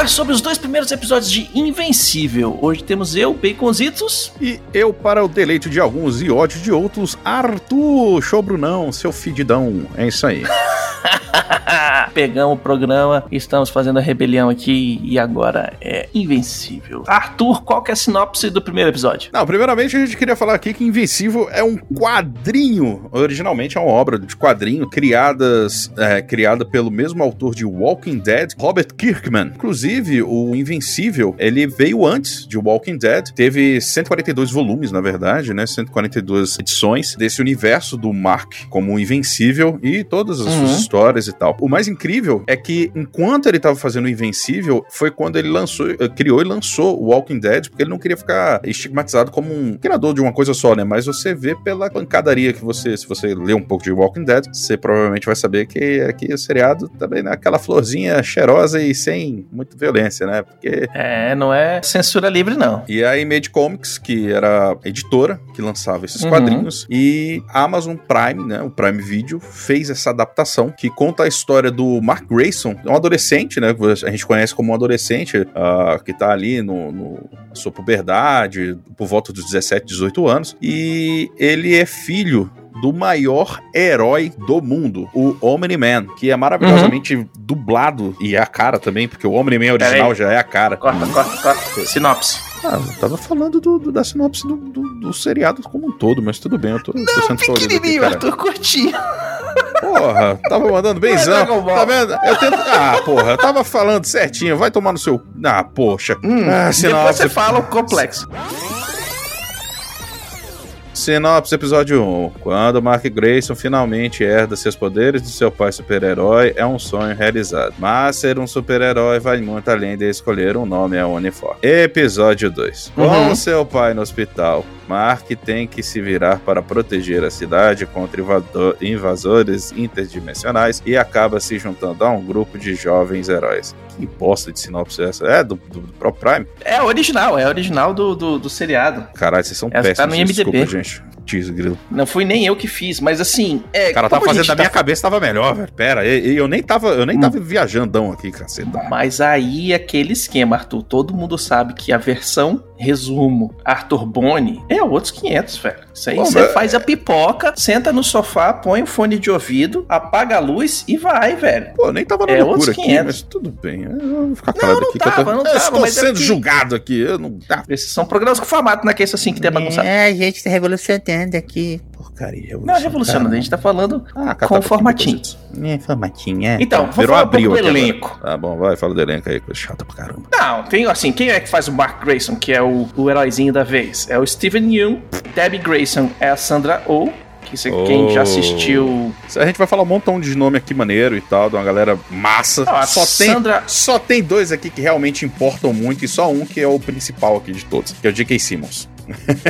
Falar sobre os dois primeiros episódios de Invencível. Hoje temos eu, Baconzitos. E eu, para o deleite de alguns e ódio de outros, Arthur Show Brunão, seu fedidão. É isso aí. Pegamos o programa, estamos fazendo a rebelião aqui e agora é Invencível. Arthur, qual que é a sinopse do primeiro episódio? Não, primeiramente a gente queria falar aqui que Invencível é um quadrinho. Originalmente é uma obra de quadrinho criadas, é, criada pelo mesmo autor de Walking Dead, Robert Kirkman. Inclusive, o Invencível, ele veio antes de Walking Dead. Teve 142 volumes, na verdade, né? 142 edições desse universo do Mark como Invencível e todas as Uhum. suas histórias e tal. O mais incrível é que enquanto ele tava fazendo o Invencível, foi quando ele lançou, eh, criou e lançou o Walking Dead, porque ele não queria ficar estigmatizado como um criador de uma coisa só, né? Mas você vê pela pancadaria que você, se você lê um pouco de Walking Dead, você provavelmente vai saber que aqui o seriado também é aquela florzinha cheirosa e sem muita violência, né? Porque É, não é censura livre, não. e a Image Comics, que era a editora que lançava esses Uhum. quadrinhos, e a Amazon Prime, né, o Prime Video, fez essa adaptação que conta a história do Mark Grayson, um adolescente, né, a gente conhece como um adolescente, ah, que tá ali no, no sua puberdade, por volta dos 17, 18 anos, e ele é filho do maior herói do mundo, o Omni-Man, que é maravilhosamente dublado, e é a cara também, porque o Omni-Man original já é a cara. Corta, corta, corta. Sinopse. Ah, eu tava falando do, do- da sinopse do, do, do seriado como um todo, mas tudo bem, eu tô, tô sendo aqui, Pequenininho, cara. Arthur, curtinho. Porra, tava mandando benzão. Dragon Ball. Tá vendo? Eu tento. Ah, porra, eu tava falando certinho, vai tomar no seu. Ah, poxa. ah, Hum, Depois sinopse, você fala o complexo. sinopse episódio 1. Quando Mark Grayson finalmente herda seus poderes de seu pai super-herói, é um sonho realizado. Mas ser um super-herói vai muito além de escolher um nome a uniforme. Episódio 2. Com Uhum. seu pai no hospital, Mark tem que se virar para proteger a cidade contra invasores interdimensionais e acaba se juntando a um grupo de jovens heróis. Que bosta de sinopse é essa? É do, do, do próprio Prime? É original, é original do, do, do seriado. Caralho, vocês são tá péssimos. no IMDb. Desculpa, gente. Tease grilo. Não fui nem eu que fiz, mas assim. É, O cara tava a fazendo da minha tá- cabeça, tava melhor, velho. Pera, e, e eu nem tava, eu nem tava viajandão aqui, caceta. Mas aí aquele esquema, Arthur, todo mundo sabe que a versão resumo Arthur Boni é outros 500, velho. Isso aí você mas- faz a pipoca, senta no sofá, põe o fone de ouvido, apaga a luz e vai, velho. Pô, nem tava na É, loucura outros aqui, 500. mas tudo bem. Eu vou ficar calado não aqui. que eu, tava, tô, não eu tava, estou mas é sendo porque- julgado aqui. Eu não dá. Esses são programas com formato, não é que isso assim que tem bagunçado. É, a gente tá revolucionando aqui. Porcaria. Não, é revolucionando, a gente tá falando Ah, com formatinho. É, formatinho, é. Então, vou Virou falar um pouco abril do agora. elenco. Tá bom, vai, fala do elenco aí, coisa chata pra caramba. Não, tem assim, quem é que faz o Mark Grayson, que é o, o heróizinho da vez? É o Steven Yeun, Debbie Grayson é a Sandra Oh, que quem já Oh. assistiu... A gente vai falar um montão de nome aqui maneiro e tal, de uma galera massa. Ah, só, tem, Sandra- só tem dois aqui que realmente importam muito e só um que é o principal aqui de todos, que é o J.K. Simmons.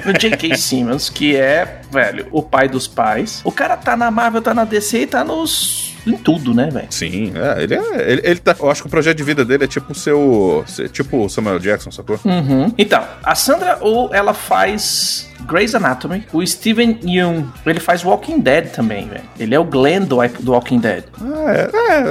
O J.K. Simmons, que é, velho, o pai dos pais. O cara tá na Marvel, tá na DC e tá nos... em tudo, né, velho? Sim, é, ele é. Ele, ele tá, eu acho que o projeto de vida dele é tipo o seu. se- Tipo o Samuel Jackson, sacou? Uhum. Então, a Sandra Oh, ela faz Grey's Anatomy. O Steven Yeun, ele faz Walking Dead também, velho. Ele é o Glenn do, do Walking Dead. Ah, é,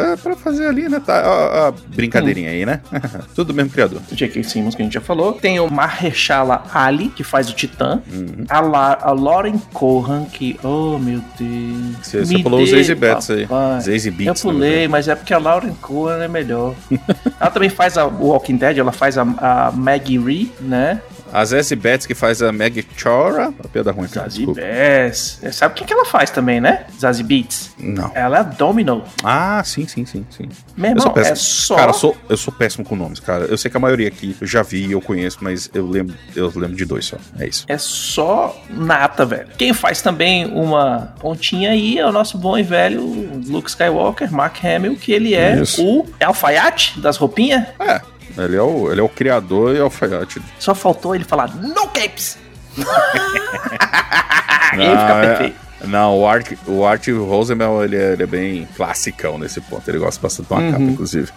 é, é pra fazer ali, né? Tá, a, a brincadeirinha aí, né? Tudo mesmo criador. O J.K. Simmons, que a gente já falou. Tem o Mahershala Ali, que faz o Titã. A, La a Lauren Cohan, que... Oh, meu Deus. Você, você pulou os Zazie Betts aí. papai. Zazie Eu Beats. né, pulei, mas é porque a Lauren Cohan é melhor. ela também faz a, o Walking Dead, ela faz a, a Maggie Ree, né? A Zazie Betts que faz a Meg Chora. A piada ruim, cara. Zazie desculpa. Bass. Sabe o que, que ela faz também, né? Zazie Beats. Não. Ela é Domino. Ah, sim, sim, sim, sim. Meu Eu irmão, é só... Cara, eu sou, eu sou péssimo com nomes, cara. Eu sei que a maioria aqui eu já vi, eu conheço, mas eu lembro, eu lembro de dois só. É isso. É só nata, velho. Quem faz também uma pontinha aí é o nosso bom e velho Luke Skywalker, Mark Hamill, que ele é Isso. o é alfaiate das roupinhas. É, ele é o, ele é o criador e alfaiate. Só faltou ele falar no capes. e aí fica é- perfeito. Não, o Art, o Art Rosenmel, ele é, ele é bem classicão nesse ponto. Ele gosta bastante de uma Uhum. capa, inclusive.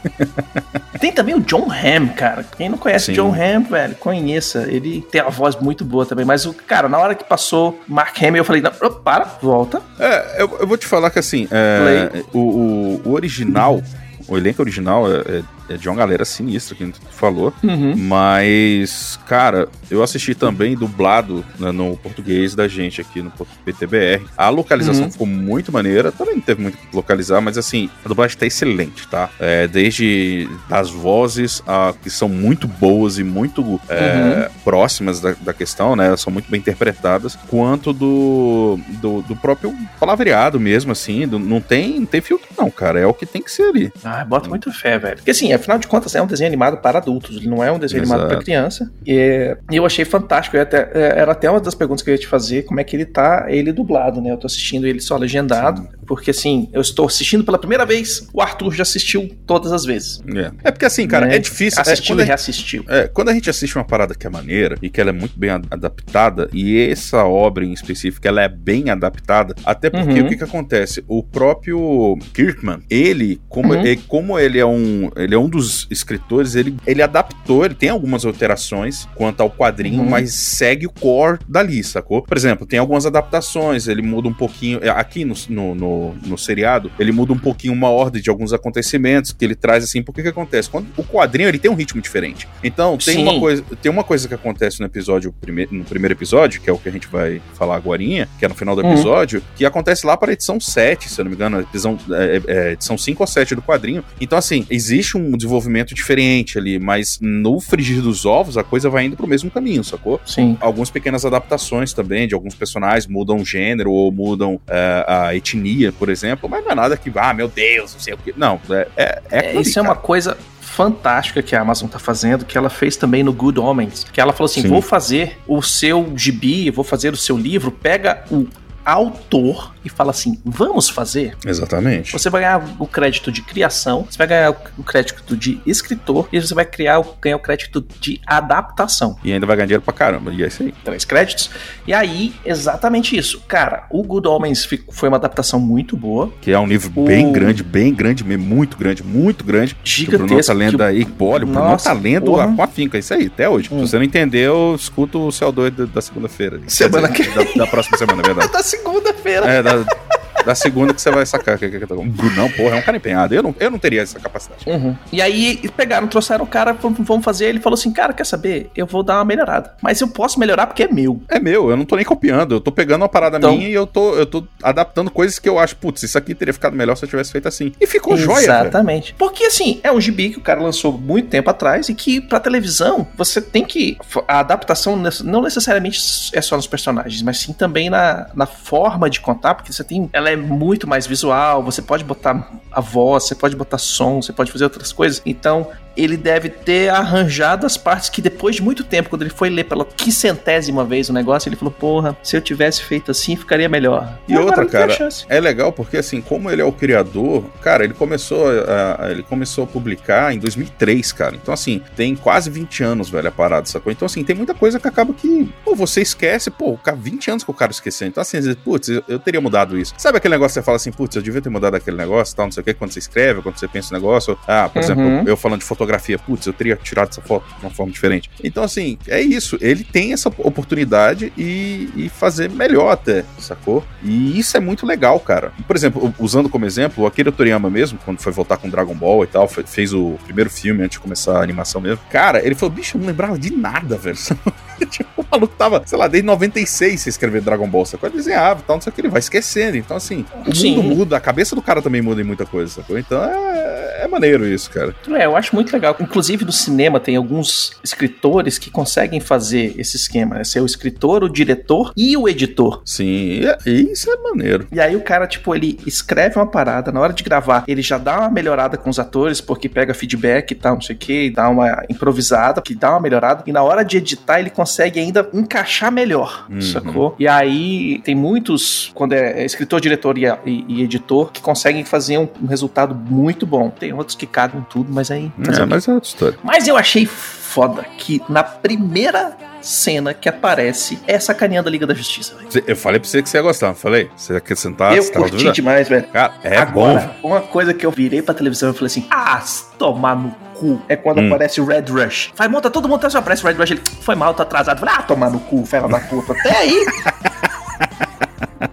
Tem também o John Hamm, cara. Quem não conhece Sim. o John Hamm, velho, conheça. Ele tem uma voz muito boa também. Mas, o cara, na hora que passou Mark Hamill, eu falei, não, para, volta. É, eu, eu vou te falar que assim, é, o, o, o original, o elenco original é, é- é de uma galera sinistra, que a gente falou. Uhum. Mas, cara, eu assisti também dublado né, no português da gente aqui no PTBR. A localização Uhum. ficou muito maneira. Também não teve muito que localizar, mas assim, a dublagem tá excelente, tá? É, desde das vozes, a, que são muito boas e muito é, próximas da, da questão, né? Elas são muito bem interpretadas, quanto do, do, do próprio palavreado mesmo, assim. do- não, tem, não tem filtro, não, cara. É o que tem que ser ali. Ah, bota muito fé, velho. Porque assim, afinal de contas, é um desenho animado para adultos, ele não é um desenho Exato. animado para criança. E eu achei fantástico. eu até- é, era até uma das perguntas que eu ia te fazer, como é que ele tá, ele dublado, né? Eu tô assistindo ele só legendado, porque assim, eu estou assistindo pela primeira vez, o Arthur já assistiu todas as vezes. É, é porque assim, cara, né? é difícil. é, Assistiu quando a e reassistiu. É, quando a gente assiste uma parada que é maneira e que ela é muito bem ad- adaptada, e essa obra em específico ela é bem adaptada, até porque Uhum. o que, que acontece? O próprio Kirkman, ele, como, Uhum. ele, como ele é um ele é um dos escritores, ele, ele adaptou, ele tem algumas alterações quanto ao quadrinho, Uhum. mas segue o core dali, sacou? Por exemplo, tem algumas adaptações, ele muda um pouquinho, é, aqui no, no, no, no seriado, ele muda um pouquinho uma ordem de alguns acontecimentos que ele traz assim, porque que acontece? Quando o quadrinho ele tem um ritmo diferente. Então, tem Sim. uma coisa, tem uma coisa que acontece no episódio no primeiro episódio, que é o que a gente vai falar agora, que é no final do Uhum. episódio, que acontece lá para a edição 7, se eu não me engano, edição, é, é, edição 5 ou 7 do quadrinho. Então, assim, existe um desenvolvimento diferente ali, mas no frigir dos ovos a coisa vai indo pro mesmo caminho, sacou? Sim. algumas pequenas adaptações também de alguns personagens, mudam o gênero ou mudam é, a etnia, por exemplo, mas não é nada que, ah, meu Deus, não sei o que. Não, é. é, é É, isso é uma coisa fantástica que a Amazon tá fazendo, que ela fez também no Good Omens, que ela falou assim, Sim. vou fazer o seu gibi, vou fazer o seu livro, pega o autor e fala assim, vamos fazer? Exatamente. Você vai ganhar o crédito de criação, você vai ganhar o crédito de escritor e você vai criar o, ganhar o crédito de adaptação. E ainda vai ganhar dinheiro pra caramba. E é isso aí. Três créditos. E aí, exatamente isso. Cara, o Good Omens fi- foi uma adaptação muito boa, Que é um livro O- bem grande, bem grande mesmo, muito grande, muito grande. Que o Bruno gigantesco. tá lendo que aí. Olha, o Bruno tá lendo porra. com afinco, é isso aí, até hoje. Hum. Se você não entendeu, escuta o CO2 da, da segunda-feira. Semana dizer, da, da próxima semana, é verdade. da segunda-feira. É, da, no da segunda que você vai sacar. Que, que, que, o Brunão, porra, é um cara empenhado. Eu não, eu não teria essa capacidade. Uhum. E aí pegaram, trouxeram o cara, vamos fazer. Ele falou assim: Cara, quer saber? Eu vou dar uma melhorada. Mas eu posso melhorar porque é meu. É meu, eu não tô nem copiando. Eu tô pegando uma parada Então- minha e eu tô, eu tô adaptando coisas que eu acho, putz, isso aqui teria ficado melhor se eu tivesse feito assim. E ficou joia, velho. Exatamente. Porque assim, é um gibi que o cara lançou muito tempo atrás e que pra televisão você tem que. A adaptação não necessariamente é só nos personagens, mas sim também na, na forma de contar, porque você tem. Ela é muito mais visual, você pode botar a voz, você pode botar som, você pode fazer outras coisas. Então. Ele deve ter arranjado as partes que depois de muito tempo, quando ele foi ler pela quicentésima vez o negócio, ele falou: Porra, se eu tivesse feito assim, ficaria melhor. E agora outra, cara. É legal porque, assim, como ele é o criador, cara, ele começou a, ele começou a publicar em 2003, cara. Então, assim, tem quase 20 anos, velho, a parada, sacou? Então, assim, tem muita coisa que acaba que, pô, você esquece, pô, o cara, 20 anos que o cara esqueceu. Então, assim, às vezes, putz, eu, eu teria mudado isso. Sabe aquele negócio que você fala assim, putz, eu devia ter mudado aquele negócio, tal, não sei o que, quando você escreve, quando você pensa no negócio. Ah, por Uhum. exemplo, eu falando de fotografia, putz, eu teria tirado essa foto de uma forma diferente. Então, assim, é isso. Ele tem essa oportunidade e, e fazer melhor até, sacou? E isso é muito legal, cara. Por exemplo, usando como exemplo, o Akira Toriyama mesmo, quando foi voltar com Dragon Ball e tal, fe- fez o primeiro filme antes de começar a animação mesmo. Cara, ele falou, bicho, eu não lembrava de nada, velho. tipo, o maluco tava, sei lá, desde 96 se escrever Dragon Ball, sacou? Ele desenhava e tal, não sei o que, ele vai esquecendo. Então, assim, o Sim. mundo muda, a cabeça do cara também muda em muita coisa, sacou? Então é, é maneiro isso, cara. É, eu acho muito legal. Inclusive, no cinema tem alguns escritores que conseguem fazer esse esquema, né? Ser o escritor, o diretor e o editor. Sim, e- e isso é maneiro. E aí o cara, tipo, ele escreve uma parada, na hora de gravar, ele já dá uma melhorada com os atores, porque pega feedback e tal, não sei o que, dá uma improvisada, que dá uma melhorada, e na hora de editar ele consegue ainda encaixar melhor, Uhum. sacou? E aí tem muitos, quando é escritor, diretor e, e- e editor, que conseguem fazer um, um resultado muito bom. Tem outros que cagam tudo, mas aí... fazer É, mas é outra história. Mas eu achei foda que na primeira cena que aparece é sacaneando a Liga da Justiça. velho. Eu falei pra você que você ia gostar, não falei? Você quer sentar? eu curti dúvida? demais, velho. Cara, é bom. Agora, uma coisa que eu virei pra televisão e falei assim: ah, tomar no cu. É quando Hum. aparece o Red Rush. Vai, monta todo mundo, só aparece o Red Rush. Ele foi mal, tá atrasado. Falei, ah, tomar no cu, fela da puta. Até aí.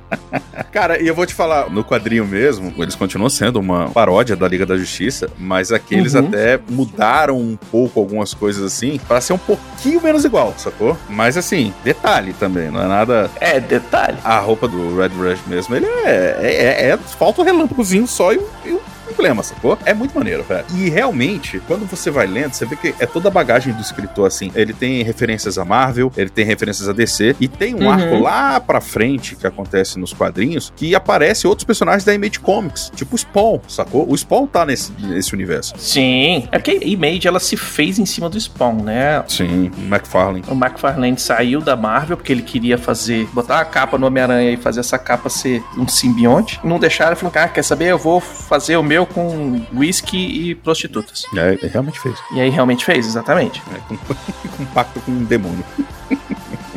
Cara, e eu vou te falar, no quadrinho mesmo, eles continuam sendo uma paródia da Liga da Justiça, mas aqui eles Uhum. até mudaram um pouco algumas coisas assim, pra ser um pouquinho menos igual, sacou? Mas assim, detalhe também, não é nada. É, detalhe. A roupa do Red Rush mesmo, ele é. é, é, é- falta o relâmpagozinho só e e o emblema, sacou? É muito maneiro, velho. E realmente, quando você vai lendo, você vê que é toda a bagagem do escritor, assim. Ele tem referências a Marvel, ele tem referências a DC, e tem um Uhum. arco lá pra frente que acontece nos quadrinhos que aparece outros personagens da Image Comics, tipo o Spawn, sacou? O Spawn tá nesse, nesse universo. Sim. É porque a Image ela se fez em cima do Spawn, né? Sim, McFarlane. O McFarlane saiu da Marvel porque ele queria fazer, botar a capa no Homem-Aranha e fazer essa capa ser um simbionte. Não deixaram, falou, cara, quer saber? Eu vou fazer o meu com whisky e prostitutas. É, ele realmente fez. E aí realmente fez, exatamente. É, com, com pacto com um demônio.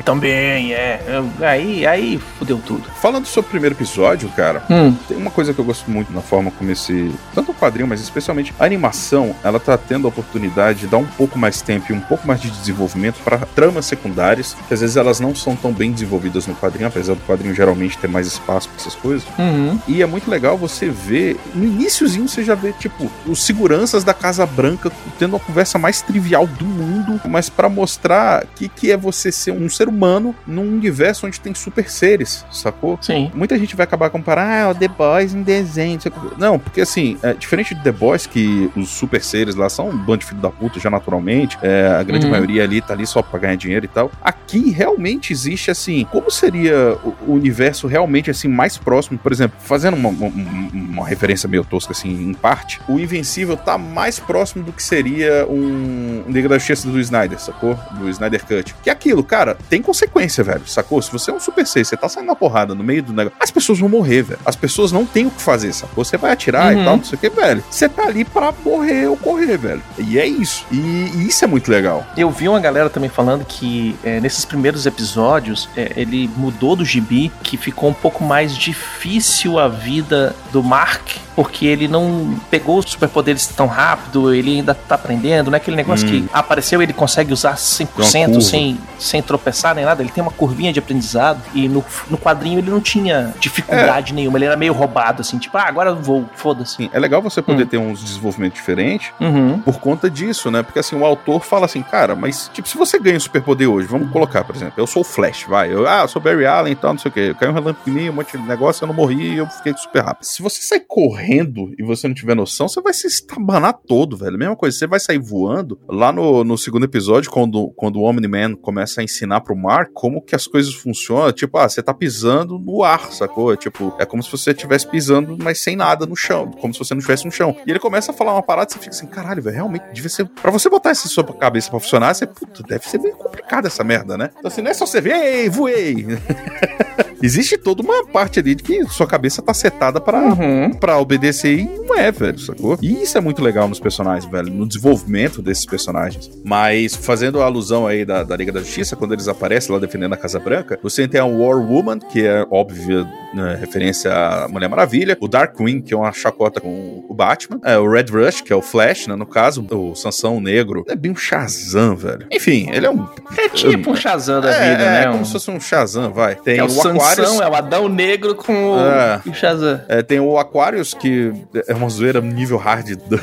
Também, é. Eu- Aí, aí fudeu tudo. Falando sobre o primeiro episódio, cara, Hum, Tem uma coisa que eu gosto muito na forma como esse. Tanto o quadrinho, mas especialmente a animação, ela tá tendo a oportunidade de dar um pouco mais tempo e um pouco mais de desenvolvimento para tramas secundárias, que às vezes elas não são tão bem desenvolvidas no quadrinho, apesar do quadrinho geralmente ter mais espaço para essas coisas. uhum. E é muito legal você ver. No iníciozinho você já vê, tipo, os seguranças da Casa Branca tendo a conversa mais trivial do mundo, mas para mostrar que, que é você ser um ser humano num universo onde tem super seres, sacou? Sim. Muita gente vai acabar comparando, ah, o The Boys em desenho. não porque assim, é, diferente de The Boys, que os super seres lá são um bando de filho da puta já naturalmente, é, a grande Uhum. maioria ali tá ali só pra ganhar dinheiro e tal. Aqui realmente existe assim, como seria o, o universo realmente assim mais próximo, por exemplo, fazendo uma, uma- uma referência meio tosca assim, em parte, o Invencível tá mais próximo do que seria um Liga da Justiça do Snyder, sacou? Do Snyder Cut. Que é aquilo, cara, tem consequência, velho, sacou? Se você é um Super 6, você tá saindo na porrada no meio do negócio, as pessoas vão morrer, velho. As pessoas não têm o que fazer, sacou? Você vai atirar Uhum. e tal, não sei o que, velho. Você tá ali pra morrer ou correr, velho. E é isso. E, e isso é muito legal. Eu vi uma galera também falando que é, nesses primeiros episódios é, ele mudou do gibi, que ficou um pouco mais difícil a vida do Mark, porque ele não pegou os superpoderes tão rápido, ele ainda tá aprendendo, não é aquele negócio Hum. que apareceu ele consegue usar 100% curva. sem, sem tropeçar nem nada, ele tem uma curvinha de aprendizado e no, no quadrinho ele não tinha dificuldade nenhuma, ele era meio roubado assim, tipo, ah, agora eu vou, foda-se. É legal você poder Hum. ter uns desenvolvimentos diferentes Uhum. por conta disso, né? Porque assim, o autor fala assim, cara, mas tipo, se você ganha um superpoder hoje, vamos colocar, por exemplo, eu sou o Flash, vai. Eu, ah, eu sou Barry Allen e tal, não sei o quê. Caiu um relâmpago em mim, um monte de negócio, eu não morri e eu fiquei super rápido. Se você sair correndo e você não tiver noção, você vai se estabanar todo, velho. Mesma coisa, você vai sair voando. Lá no, no segundo episódio, quando, quando o Omni-Man começa a ensinar pro Mark como que as coisas funcionam, tipo, ah, você tá pisando no ar, sacou? Tipo, é como se você estivesse pisando, mas sem nada no chão, como se você não estivesse no chão. E ele começa a falar uma parada e você fica assim, caralho, velho, realmente devia ser. Pra você botar essa sua cabeça pra funcionar, você, puta, deve ser meio complicado essa merda, né? Então assim, não é só você ver, ei, voei. Existe toda uma parte ali de que sua cabeça tá setada pra, Uhum. pra obedecer e não é, velho, sacou? E isso é muito legal nos personagens, velho, no desenvolvimento desses personagens. Mas fazendo a alusão aí da, da Liga da Justiça, quando eles aparecem lá defendendo a Casa Branca, você tem a War Woman, que é óbvia né, referência à Mulher Maravilha, o Darkwing, que é uma chacota com o Batman, é, o Red Rush, que é o Flash, né, no caso, o Sansão Negro, é bem um Shazam, velho. Enfim, ele é um... É tipo um Shazam da é, vida, é, né? como Um- se fosse um Shazam, vai. Tem é o, o, Aquarius... É o Adão Negro com o, É. o Shazam. É, tem o Aquarius, que é uma zoeira nível hard do, do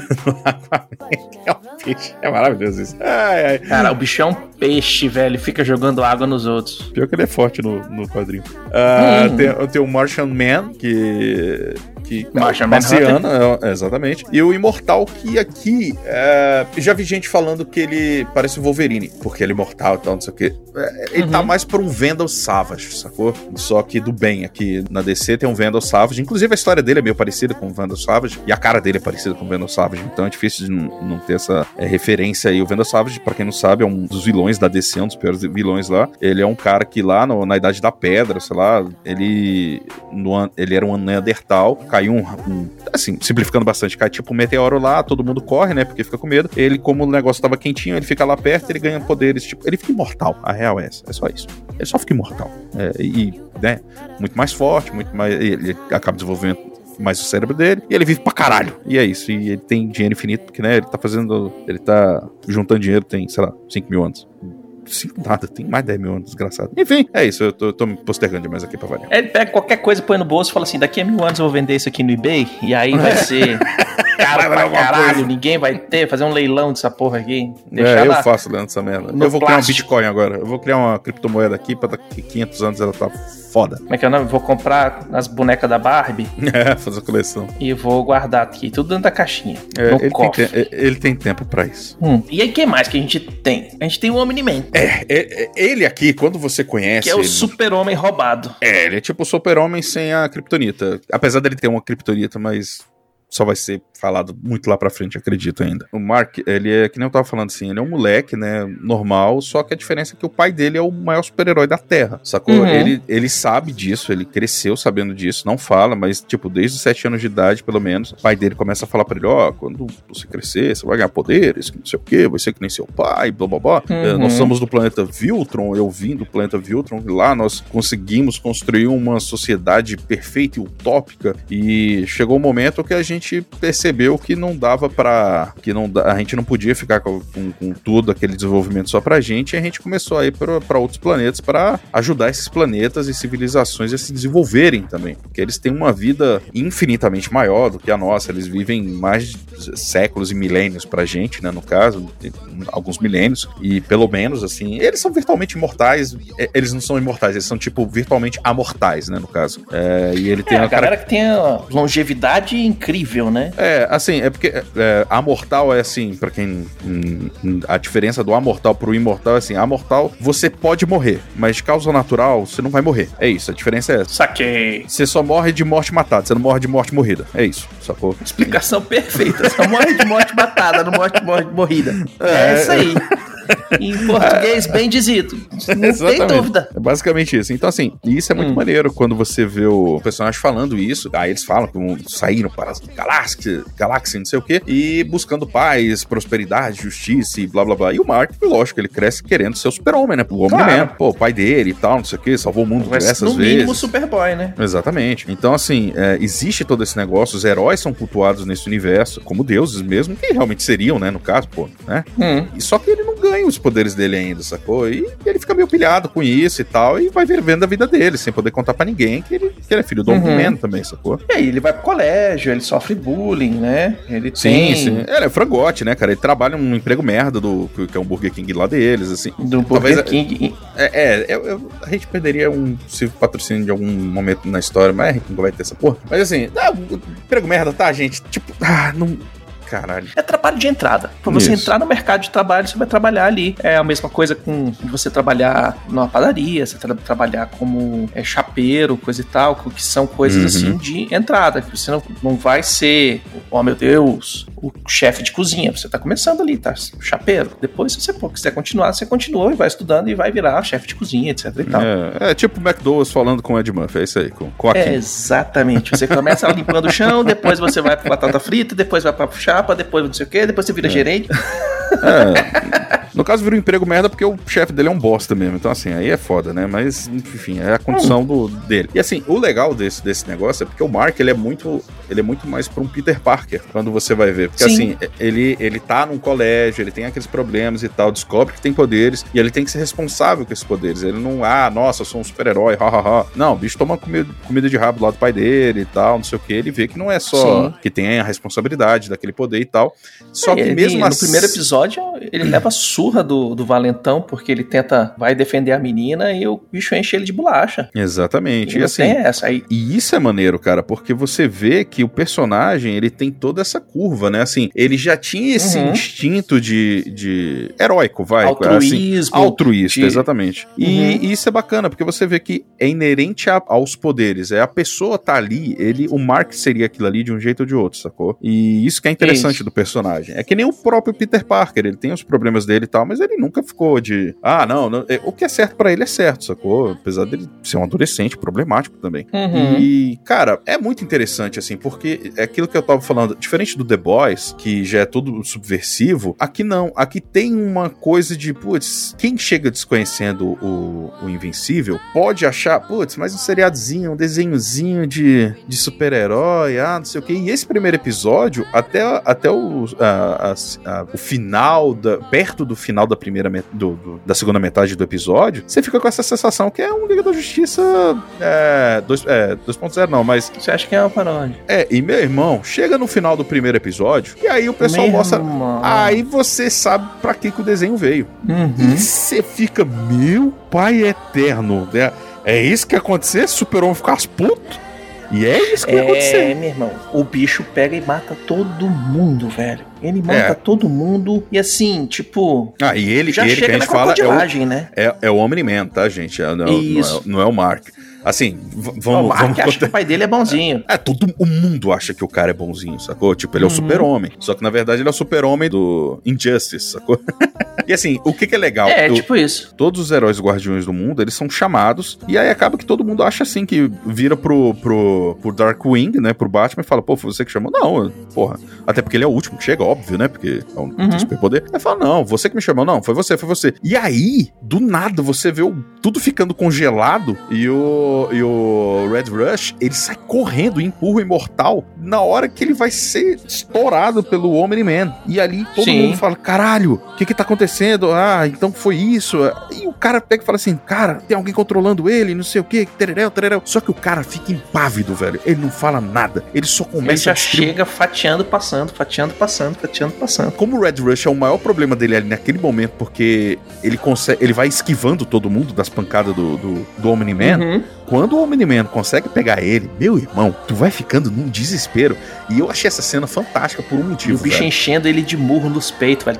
é um peixe. É maravilhoso isso. Ai, ai. Cara, o bicho é um peixe, velho. Fica jogando água nos outros. Pior que ele é forte no, no quadrinho. Ah, Hum. tem, tem o Martian Man, que. Que Martian marciano, é, exatamente. E o Imortal, que aqui. é, já vi gente falando que ele parece o Wolverine, porque ele é imortal e tal, não sei o quê. É, ele Uhum. tá mais por um Vandal Savage, sacou? Só que do bem aqui na DC tem um Vandal Savage. Inclusive a história dele é meio parecida com o Vandal Savage. E a cara dele é parecida com o Vandal Savage. Então é difícil de não, não ter essa é, referência aí. O Vandal Savage, pra quem não sabe, é um dos vilões da DC, um dos piores vilões lá. Ele é um cara que lá no- na Idade da Pedra, sei lá, ele, no ele era um Neandertal, caiu caiu um, um- Assim, simplificando bastante, cai tipo um meteoro lá, todo mundo corre, né? Porque fica com medo. Ele, como o negócio tava quentinho, ele fica lá perto, ele ganha poderes, tipo, ele fica imortal. A real é essa, é só isso. Ele só fica imortal. É, e, né? Muito mais forte, muito mais. Ele acaba desenvolvendo mais o cérebro dele, e ele vive pra caralho. E é isso. E ele tem dinheiro infinito, porque, né, ele tá fazendo. Ele tá juntando dinheiro, tem, sei lá, 5 mil anos. 5 nada, tem mais 10 mil anos, desgraçado. Enfim, é isso. Eu tô, eu tô me postergando demais aqui pra variar. Ele pega qualquer coisa, põe no bolso e fala assim: daqui a mil anos eu vou vender isso aqui no eBay, e aí vai ser caro pra caralho, coisa. ninguém vai ter, fazer um leilão dessa porra aqui. É, eu faço Leandro essa merda. Eu vou criar um plástico. Bitcoin agora. Eu vou criar uma criptomoeda aqui pra daqui 500 anos ela tá foda. Como é que é o nome? Vou comprar as bonecas da Barbie É, fazer coleção. e vou guardar aqui, tudo dentro da caixinha. É, no ele, tem, cofre. te- ele tem tempo pra isso. Hum. E aí, o que mais que a gente tem? A gente tem o Omni-Man, É, é, é, ele aqui, quando você conhece. que é o ele, super-homem roubado. É, ele é tipo o super-homem sem a Kryptonita. Apesar dele ter uma Kryptonita, mas só vai ser falado muito lá pra frente, acredito ainda. O Mark, ele é, que nem eu tava falando assim, ele é um moleque, né, normal, só que a diferença é que o pai dele é o maior super-herói da Terra, sacou? Uhum. Ele, ele sabe disso, ele cresceu sabendo disso, não fala, mas, tipo, desde os sete anos de idade, pelo menos, o pai dele começa a falar pra ele, ó, quando você crescer, você vai ganhar poderes, que não sei o quê, vai ser que nem seu pai, blá, blá, blá. É, Uhum. nós somos do planeta Viltron, eu vim do planeta Viltron, e lá nós conseguimos construir uma sociedade perfeita e utópica, e chegou um momento que a gente percebeu que não dava pra. que não, a gente não podia ficar com, com, com tudo aquele desenvolvimento só pra gente, e a gente começou a ir pra pra outros planetas pra ajudar esses planetas e civilizações a se desenvolverem também, porque eles têm uma vida infinitamente maior do que a nossa, eles vivem mais de séculos e milênios pra gente, né, no caso, alguns milênios, e pelo menos, assim, eles são virtualmente imortais, é, eles não são imortais, eles são, tipo, virtualmente amortais, né, no caso. É, e ele É, tem a uma cara... galera que tem longevidade incrível, né? É, assim, é porque é, amortal é assim, pra quem. hum, a diferença do amortal pro imortal é assim: amortal você pode morrer, mas de causa natural você não vai morrer. É isso, a diferença é essa. Saquei. Você só morre de morte matada, você não morre de morte morrida. É isso, sacou? Explicação perfeita. Só morre de morte matada, não morre de morte morrida. É, É. isso aí. Em português, bem dizido. Não tem dúvida. É basicamente isso. Então, assim, isso é muito Hum. maneiro quando você vê o personagem falando isso. Aí eles falam que vão- saíram para as galáxias, galáxia, não sei o quê, e buscando paz, prosperidade, justiça e blá blá blá. E o Mark, lógico, ele cresce querendo ser o super-homem, né? O homem Claro. mesmo. Pô, o pai dele e tal, não sei o quê, salvou o mundo ser, diversas no mínimo vezes. Superboy, né? Exatamente. Então, assim, é, existe todo esse negócio, os heróis são cultuados nesse universo, como deuses mesmo, que realmente seriam, né, no caso, pô, né? Hum. E só que ele não ganha os poderes dele ainda, sacou? E ele fica meio pilhado com isso e tal, e vai vivendo a vida dele, sem poder contar pra ninguém que ele, que ele é filho do Uhum. Omni-Man também, sacou? E aí, ele vai pro colégio, ele sofre bullying, né? Ele Sim, tem sim. Ele é frangote, né, cara? Ele trabalha num emprego merda do que é um Burger King lá deles, assim. do Talvez Burger King. É, é eu- eu- a gente perderia um possível patrocínio de algum momento na história, mas a gente nunca vai ter essa porra. Mas assim, ah, emprego merda, tá, gente? Tipo, ah, não. Caralho. É trabalho de entrada. Pra você Isso. entrar no mercado de trabalho, você vai trabalhar ali. É a mesma coisa com você trabalhar numa padaria, você tra- trabalhar como é, chapeiro, coisa e tal, que são coisas Uhum. assim de entrada. que Você não, não vai ser, oh meu Deus, o chefe de cozinha. Você tá começando ali, tá? Chapeiro. Depois, se você pô, quiser continuar, você continua e vai estudando e vai virar chefe de cozinha, etc e tal. É, é tipo o McDowell's falando com o Ed Murphy, é isso aí, com, com a É, exatamente. Você começa limpando o chão, depois você vai pra batata frita, depois vai pra chapa, depois não sei o quê, depois você vira gerente. É. No caso, vira um emprego merda porque o chefe dele é um bosta mesmo. Então, assim, aí é foda, né? Mas, enfim, é a condição do, dele. E assim, o legal desse, desse negócio é porque o Mark, ele é muito. Ele é muito mais pra um Peter Parker, quando você vai ver. Porque, Sim. assim, ele, ele tá num colégio, ele tem aqueles problemas e tal, descobre que tem poderes, e ele tem que ser responsável com esses poderes. Ele não, ah, nossa, eu sou um super-herói, hahaha. Não, o bicho toma comida, comida de rabo lá do pai dele e tal, não sei o que. Ele vê que não é só Sim. que tem a responsabilidade daquele poder e tal. Só que É, Ele, mesmo no assim. primeiro episódio, ele leva surra do, do Valentão, porque ele tenta, vai defender a menina e o bicho enche ele de bolacha. Exatamente. E E assim, essa. Aí, E isso é maneiro, cara, porque você vê que o personagem, ele tem toda essa curva, né? Assim, ele já tinha esse Uhum. instinto de, de heróico, vai. assim, altruísmo. altruísta, de- exatamente. E, Uhum. e isso é bacana, porque você vê que é inerente a- aos poderes. É a pessoa tá ali, ele, o Mark seria aquilo ali de um jeito ou de outro, sacou? E isso que é interessante Isso. do personagem. É que nem o próprio Peter Parker, ele tem os problemas dele e tal, mas ele nunca ficou de, ah, não, não- é, o que é certo pra ele é certo, sacou? Apesar dele ser um adolescente problemático também. Uhum. E, cara, é muito interessante, assim, porque é aquilo que eu tava falando, diferente do The Boys, que já é tudo subversivo, aqui não. Aqui tem uma coisa de, putz, quem chega desconhecendo o, o Invencível pode achar, putz, mais um seriadozinho, um desenhozinho de, de super-herói, ah, não sei o que. E esse primeiro episódio, até, até o, a, a, a, o final, da, perto do final da primeira do, do, da segunda metade do episódio, você fica com essa sensação que é um Liga da Justiça é, 2.0, é, 2.0 não, mas. Você acha que é uma paródia? É, e meu irmão, chega no final do primeiro episódio, e aí o pessoal Meu mostra. irmão. Aí você sabe pra que, que o desenho veio. Uhum. E você fica, meu pai eterno, né? É isso que ia acontecer? Super-Homem ficar puto? E é isso que É, acontecer. meu irmão, o bicho pega e mata todo mundo, velho. Ele mata É. todo mundo e assim, tipo, Ah, e ele, já ele que a chega gente fala é o, né? é, é o Omni-Man, tá, gente? É, não, não, é, não é o Mark. Assim, v- o vamos, Mark vamos acha que o pai dele é bonzinho. É, todo o mundo acha que o cara é bonzinho, sacou? Tipo, ele é o Uhum. super-homem. Só que na verdade ele é o super-homem do Injustice, sacou? e assim, o que que é legal? É, Eu- tipo isso. Todos os heróis guardiões do mundo, eles são chamados, e aí acaba que todo mundo acha assim, que vira pro, pro, pro Darkwing, né, pro Batman, e fala, pô, foi você que chamou? Não, porra. Até porque ele é o último que chega, óbvio, né, porque é um Uhum. superpoder. Aí fala, não, você que me chamou. Não, foi você, foi você. E aí, do nada, você vê o, tudo ficando congelado, e o, e o Red Rush, ele sai correndo empurra o Imortal na hora que ele vai ser estourado pelo Omni-Man. E ali todo Sim. mundo fala, caralho, o que que tá acontecendo? Ah, então foi isso. E o cara pega e fala assim, cara, tem alguém controlando ele, não sei o que, tererel, tererel. Só que o cara fica impávido, velho. Ele não fala nada. Ele só Ele começa já a chega fatiando, passando, fatiando, passando, fatiando, passando. como o Red Rush é o maior problema dele ali naquele momento, porque ele consegue, ele vai esquivando todo mundo das pancadas do, do, do Omni-Man. Uhum. Quando o Omni-Man consegue pegar ele, meu irmão, tu vai ficando num desespero. E eu achei essa cena fantástica por um E o motivo. bicho velho. enchendo ele de murro nos peitos, velho.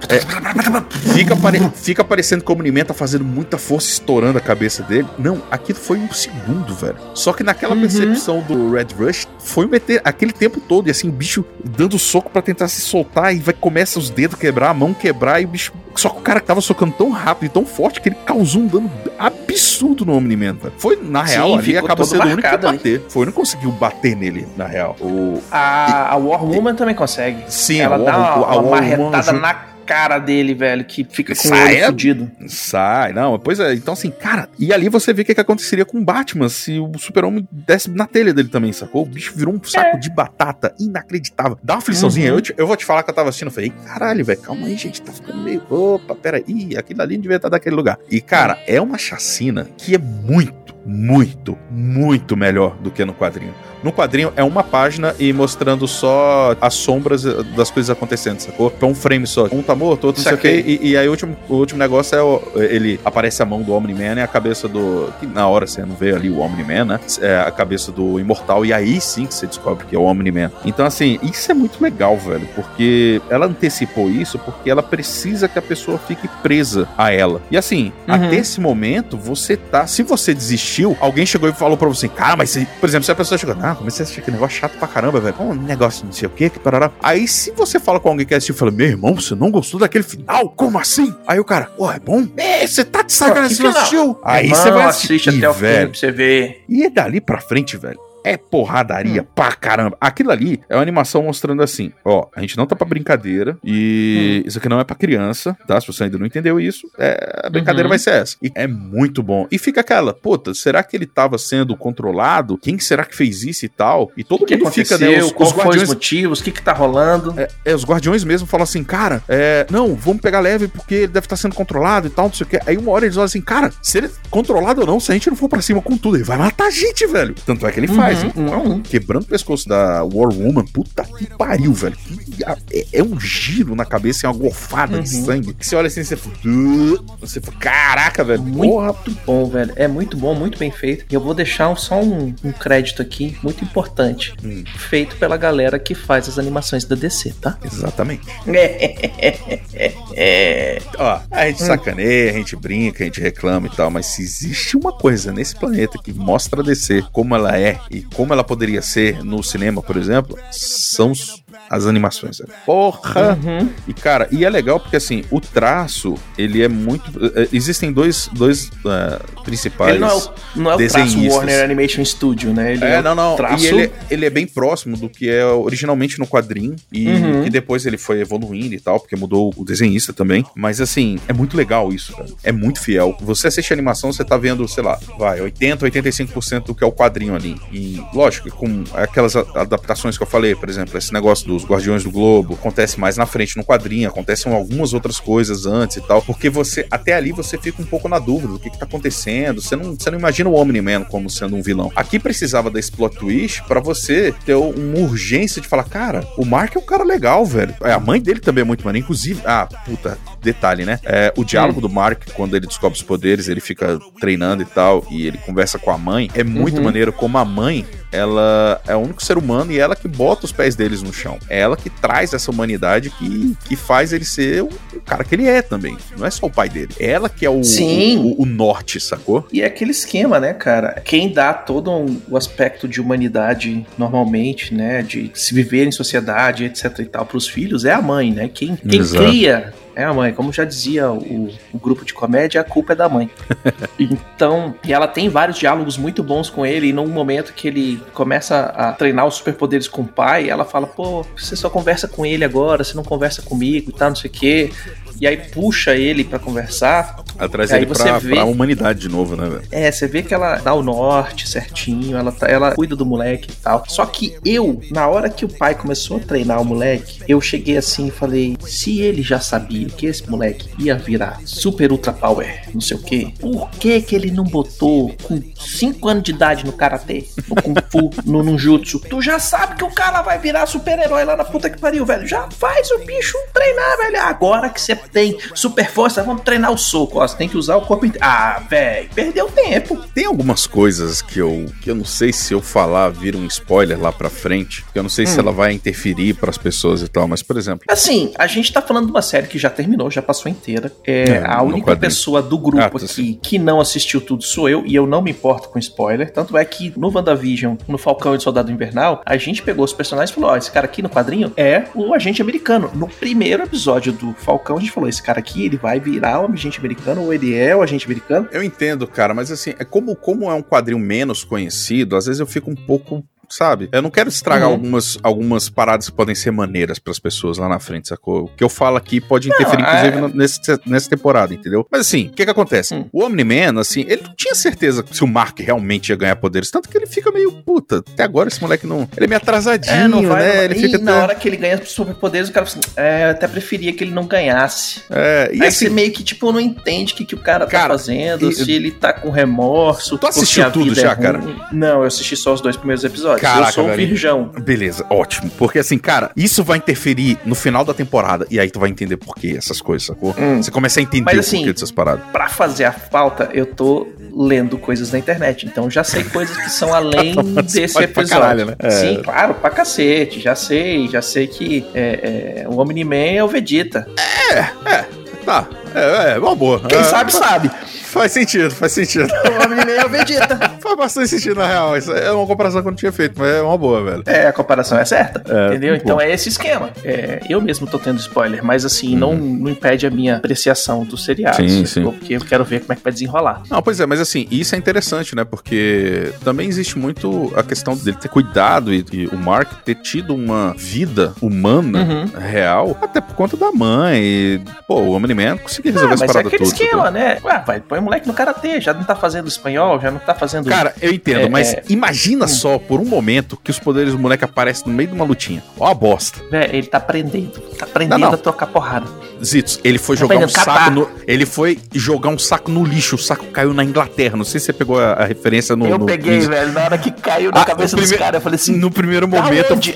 Fica, pare... Fica parecendo que o Omni-Man tá fazendo muita força estourando a cabeça dele. Não, aquilo foi um segundo, velho. Só que naquela Uhum. percepção do Red Rush, foi meter aquele tempo todo. E assim, o bicho dando soco pra tentar se soltar. E vai começa os dedos quebrar, a mão quebrar. E o bicho. Só que o cara que tava socando tão rápido e tão forte que ele causou um dano absurdo no Omni-Man, velho. Foi, na Sim, real, ali todo sendo o único que bater. Foi, não conseguiu bater nele, na real. O... A, a War Woman também consegue. Sim, Ela a dá War- uma, a uma marretada na cara dele, velho, que fica com o Sai, olho é? fudido. Sai, não, pois é. Então, assim, cara, e ali você vê o que, que aconteceria com o Batman se o Super-Homem desse na telha dele também, sacou? O bicho virou um saco de batata inacreditável. Dá uma afliçãozinha. Uhum. Eu, te- eu vou te falar que eu tava assistindo. Eu falei, "Ei, caralho, velho, calma aí, gente, tá ficando meio. Opa, peraí. Ih, aquilo ali não devia estar daquele lugar. E, cara, é uma chacina que é muito, muito, muito melhor do que no quadrinho. No quadrinho é uma página e mostrando só as sombras das coisas acontecendo, sacou? É um frame só. Um tá morto, outro não sei o quê. E, e aí o último, o último negócio é o- ele aparece a mão do Omni-Man e a cabeça do. Que na hora você não vê ali o Omni-Man, né? É a cabeça do Imortal. E aí sim que você descobre que é o Omni-Man. Então, assim, isso é muito legal, velho. Porque ela antecipou isso porque ela precisa que a pessoa fique presa a ela. E assim, Uhum. até esse momento, você tá. Se você desistiu, alguém chegou e falou pra você, cara, mas você. Por exemplo, se a pessoa chegou, ah, comecei a assistir aquele negócio chato pra caramba, velho. Um negócio não sei o que, que parará. Aí, se você fala com alguém que assistiu e fala, meu irmão, você não gostou daquele final? Como assim? Aí o cara, pô, é bom? É, você tá de sacanagem, que você não assistiu? Aí você vai assistir, até o fim pra você ver. E é dali pra frente, velho. É porradaria pra caramba. Aquilo ali é uma animação mostrando assim: ó, a gente não tá pra brincadeira e isso aqui não é pra criança, tá? Se você ainda não entendeu isso, é, a brincadeira Uhum. vai ser essa. E é muito bom. E fica aquela, puta, será que ele tava sendo controlado? Quem será que fez isso e tal? E todo que mundo aconteceu? fica, né? Os, qual os guardiões os motivos? O que que tá rolando? é, é, os guardiões mesmo falam assim, cara, é, não, vamos pegar leve porque ele deve estar sendo controlado e tal, não sei o que. Aí uma hora eles olham assim, cara, se ele é controlado ou não, se a gente não for pra cima com tudo, ele vai matar a gente, velho. Tanto é que ele faz, Uhum, um a um. Quebrando o pescoço da War Woman, puta que pariu, velho. É, é um giro na cabeça, é uma gorfada de Uhum. sangue. Que você olha assim, você fala, você fala, caraca, velho, porra. Muito bom, velho. É muito bom, muito bem feito. E eu vou deixar só um, um crédito aqui, muito importante. Hum. Feito pela galera que faz as animações da DC, tá? Exatamente. É. Ó, a Hum. gente sacaneia, a gente brinca, a gente reclama e tal, mas se existe uma coisa nesse planeta que mostra a DC como ela é e como ela poderia ser no cinema, por exemplo, são as animações. Porra! Uhum. E, cara, e é legal porque, assim, o traço, ele é muito... eh, Existem dois, dois eh, principais... Ele não é o, não é o traço. Warner Animation Studio, né? Ele É, o não, não. Traço... E ele, ele é bem próximo do que é originalmente no quadrinho. E Uhum. que depois ele foi evoluindo e tal, porque mudou o desenhista também. Mas assim, é muito legal isso, velho. É muito fiel. Você assiste a animação, você tá vendo, sei lá, vai, 80, 85% do que é o quadrinho ali. E, lógico, com aquelas adaptações que eu falei, por exemplo, esse negócio dos Guardiões do Globo, acontece mais na frente no quadrinho, acontecem algumas outras coisas antes e tal. Porque você, até ali, você fica um pouco na dúvida do que, que tá acontecendo. Você não, você não imagina o Omni-Man como sendo um vilão. Aqui precisava desse plot twist pra você ter uma urgência de falar, cara, o Mark é um cara legal, velho. É, a mãe dele também é muito maneira. Inclusive, ah, puta, detalhe, né? É, o diálogo do Mark, quando ele descobre os poderes, ele fica treinando e tal, e ele conversa com a mãe. É muito Uhum. maneiro como a mãe Yeah. Ela é o único ser humano e ela que bota os pés deles no chão. É ela que traz essa humanidade que, que faz ele ser o, o cara que ele é também. Não é só o pai dele. É ela que é o, Sim. o, o norte, sacou? E é aquele esquema, né, cara? Quem dá todo um- o aspecto de humanidade normalmente, né, de se viver em sociedade, etc e tal, pros filhos é a mãe, né? Quem, quem Exato. cria é a mãe. Como já dizia o, o grupo de comédia, a culpa é da mãe. então, e ela tem vários diálogos muito bons com ele. E num momento que ele começa a treinar os superpoderes com o pai, ela fala: pô, você só conversa com ele agora, você não conversa comigo e tal, não sei o quê. E aí puxa ele pra conversar. Atrás Aí ele você pra, vê- pra humanidade de novo, né, velho? É, você vê que ela dá o norte certinho, ela, tá- ela cuida do moleque e tal. Só que eu, na hora que o pai começou a treinar o moleque, eu cheguei assim e falei: se ele já sabia que esse moleque ia virar super ultra power, não sei o quê, por que que ele não botou com 5 anos de idade no karatê, no kung fu, no ninjutsu? Tu já sabe que o cara vai virar super-herói lá na puta que pariu, velho. Já faz o bicho treinar, velho. Agora que você tem super força, vamos treinar o soco, ó. Você tem que usar o corpo inteiro. Ah, velho, perdeu tempo. Tem algumas coisas que eu, que eu não sei se eu falar vira um spoiler lá pra frente, que eu não sei se Hum. ela vai interferir pras pessoas e tal, mas por exemplo, Assim, a gente tá falando de uma série que já terminou, já passou inteira. É, É, a no única pessoa do grupo Ah, tá aqui que não assistiu tudo sou eu, e eu não me importo com spoiler. Tanto é que no WandaVision, no Falcão e Soldado Invernal, a gente pegou os personagens e falou: ó, esse cara aqui no quadrinho é o agente americano. No primeiro episódio do Falcão, a gente falou: esse cara aqui, ele vai virar o agente americano, ou ele é o agente americano. eu entendo, cara, mas assim, é como, como é um quadrinho menos conhecido, às vezes eu fico um pouco. Sabe? Eu não quero estragar Uhum. algumas, algumas paradas que podem ser maneiras pras pessoas lá na frente, sacou? O que eu falo aqui pode Não, interferir, é- inclusive, no- nesse, nessa temporada, entendeu? Mas assim, o que que acontece? Hum. O Omni-Man, assim, ele não tinha certeza se o Mark realmente ia ganhar poderes, tanto que ele fica meio, puta, até agora esse moleque não... Ele é meio atrasadinho, É, não vai. né? não- Ele e fica na até... hora que ele ganha superpoderes, o cara fala assim: é, eu até preferia que ele não ganhasse. É, e Aí assim, você meio que, tipo, não entende o que, que o cara, Cara, tá fazendo, e- se ele tá com remorso. Tu assistiu tudo vida já, é cara? Não, eu assisti só os dois primeiros episódios. Caraca, eu sou um virgão. Beleza, ótimo. Porque assim, cara, isso vai interferir no final da temporada. E aí tu vai entender por que essas coisas, sacou? Hum. Você começa a entender Mas o assim, porquê dessas paradas. Pra fazer a pauta, eu tô lendo coisas na internet. Então já sei coisas que são além desse episódio. caralho, né? É. Sim, claro, pra cacete. Já sei, já sei que é, é, o Omni-Man é o Vegeta. Tá, é, é uma boa. Quem É, sabe, sabe. Faz sentido, faz sentido. O Omni-Man é o Vegeta. faz bastante sentido, na real. Isso é uma comparação que eu não tinha feito, mas é uma boa, velho. É, a comparação é certa. É, entendeu? um Então é esse esquema. É, eu mesmo tô tendo spoiler, mas assim, não, não impede a minha apreciação do seriado. Uhum. Sim, sim. Porque eu quero ver como é que vai desenrolar. Não, pois é, mas assim, isso é interessante, né? Porque também existe muito a questão dele ter cuidado e, e o Mark ter tido uma vida humana Uhum. real, até por conta da mãe. E, pô, o Omni-Man conseguia resolver Ah, as mas é paradas aquele todas. esquema, sacou? né? Ué, vai, põe o moleque no karatê, já não tá fazendo espanhol, já não tá fazendo. Cara, eu entendo, É, mas é. imagina só por um momento que os poderes do moleque aparecem no meio de uma lutinha. Ó a bosta. Véi, ele tá aprendendo. Tá aprendendo Não, não. a trocar porrada. Zitos, ele foi Tá jogar um saco no. Ele foi jogar um saco no lixo. O saco caiu na Inglaterra. Não sei se você pegou a, a referência no. eu no- peguei, no- velho, na hora que caiu na Ah, cabeça no dos prime- caras, eu falei assim. No primeiro "Da momento. onde?"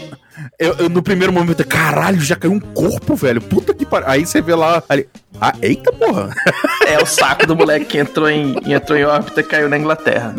Eu, eu- no primeiro momento, caralho, já caiu um corpo, velho. Puta que pariu. Aí você vê lá. Ali, ah, eita porra. É o saco do moleque que entrou em, entrou em órbita e caiu na Inglaterra.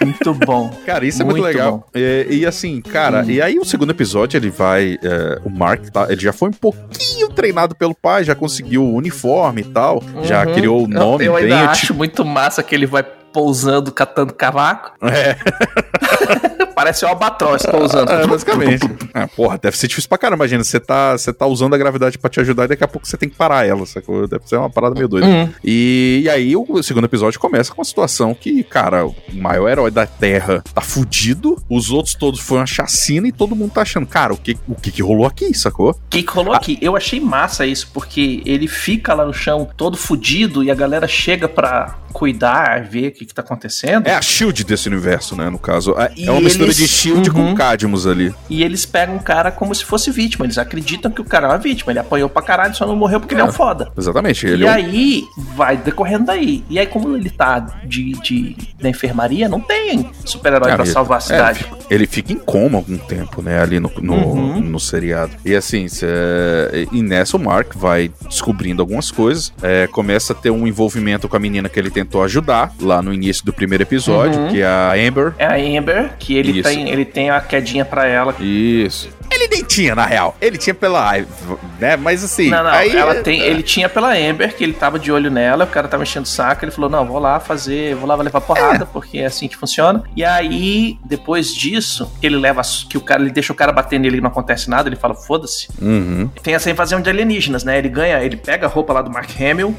Muito bom. Cara, isso é muito, legal. É, e assim, cara, Hum. e aí o segundo episódio ele vai. é, o Mark, tá, ele já foi um pouquinho treinado pelo pai, já conseguiu o uniforme e tal, já Uhum. criou o nome Eu, eu ainda acho muito massa que ele vai pousando, catando cavaco. É, Parece o albatroz pousando. É, basicamente. Ah, porra, deve ser difícil pra caramba. Imagina, você tá, você tá usando a gravidade pra te ajudar e daqui a pouco você tem que parar ela, sacou? Deve ser uma parada meio doida. Hum. E, e aí o segundo episódio começa com uma situação que, cara, o maior herói da Terra tá fudido, os outros todos foi uma chacina e todo mundo tá achando, cara, o que, o que, que rolou aqui, sacou? O que, que rolou aqui? Eu achei massa isso, porque ele fica lá no chão todo fudido e a galera chega pra cuidar, ver o que, que tá acontecendo. É a Shield desse universo, né, no caso. É, é uma mistura eles- de Shield Uhum. com Cadmus ali. E eles pegam o cara como se fosse vítima. Eles acreditam que o cara é uma vítima. Ele apanhou pra caralho, só não morreu porque ele é um foda. Exatamente. E é um- aí vai decorrendo daí. E aí, como ele tá de, de na enfermaria, não tem super-herói pra salvar a é, cidade. ele fica em coma algum tempo, né? Ali no, no, Uhum. no seriado. E assim, cê- e nessa o Mark vai descobrindo algumas coisas. é, começa a ter um envolvimento com a menina que ele tentou ajudar lá no início do primeiro episódio, Uhum. que é a Amber. É a Amber, que ele Isso. tem, ele tem a quedinha pra ela. Isso. Ele nem tinha, na real. Ele tinha pela né? Mas assim. Não, não, aí, ela tem, ele tinha pela Amber, que ele tava de olho nela, o cara tava enchendo o saco, ele falou, não, vou lá fazer, vou lá levar porrada, porque é assim que funciona. E aí, depois disso, ele leva, que o cara, ele deixa o cara bater nele e não acontece nada, ele fala, foda-se. Uhum. Tem essa invasão de alienígenas, né? Ele ganha, ele pega a roupa lá do Mark Hamill,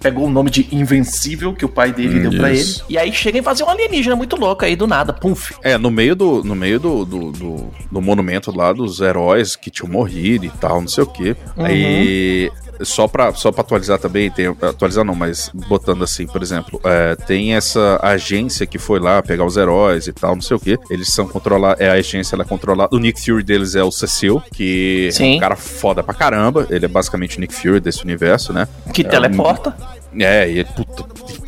pegou o nome de Invencível, que o pai dele Hum, deu pra ele. E aí chega a invasão alienígena muito louca aí do nada, pumf. É, no meio do, no meio do, do, do, do monumento lá dos heróis que tinham morrido e tal, não sei o quê. Uhum. Aí. Só pra, só pra atualizar também, tem, atualizar não, mas botando assim, por exemplo, é, tem essa agência que foi lá pegar os heróis e tal, não sei o que. Eles são controlados, é a agência, ela é controlada. O Nick Fury deles é o Cecil, que é Sim. um cara foda pra caramba. Ele é basicamente o Nick Fury desse universo, né? Que teleporta. É, e puta,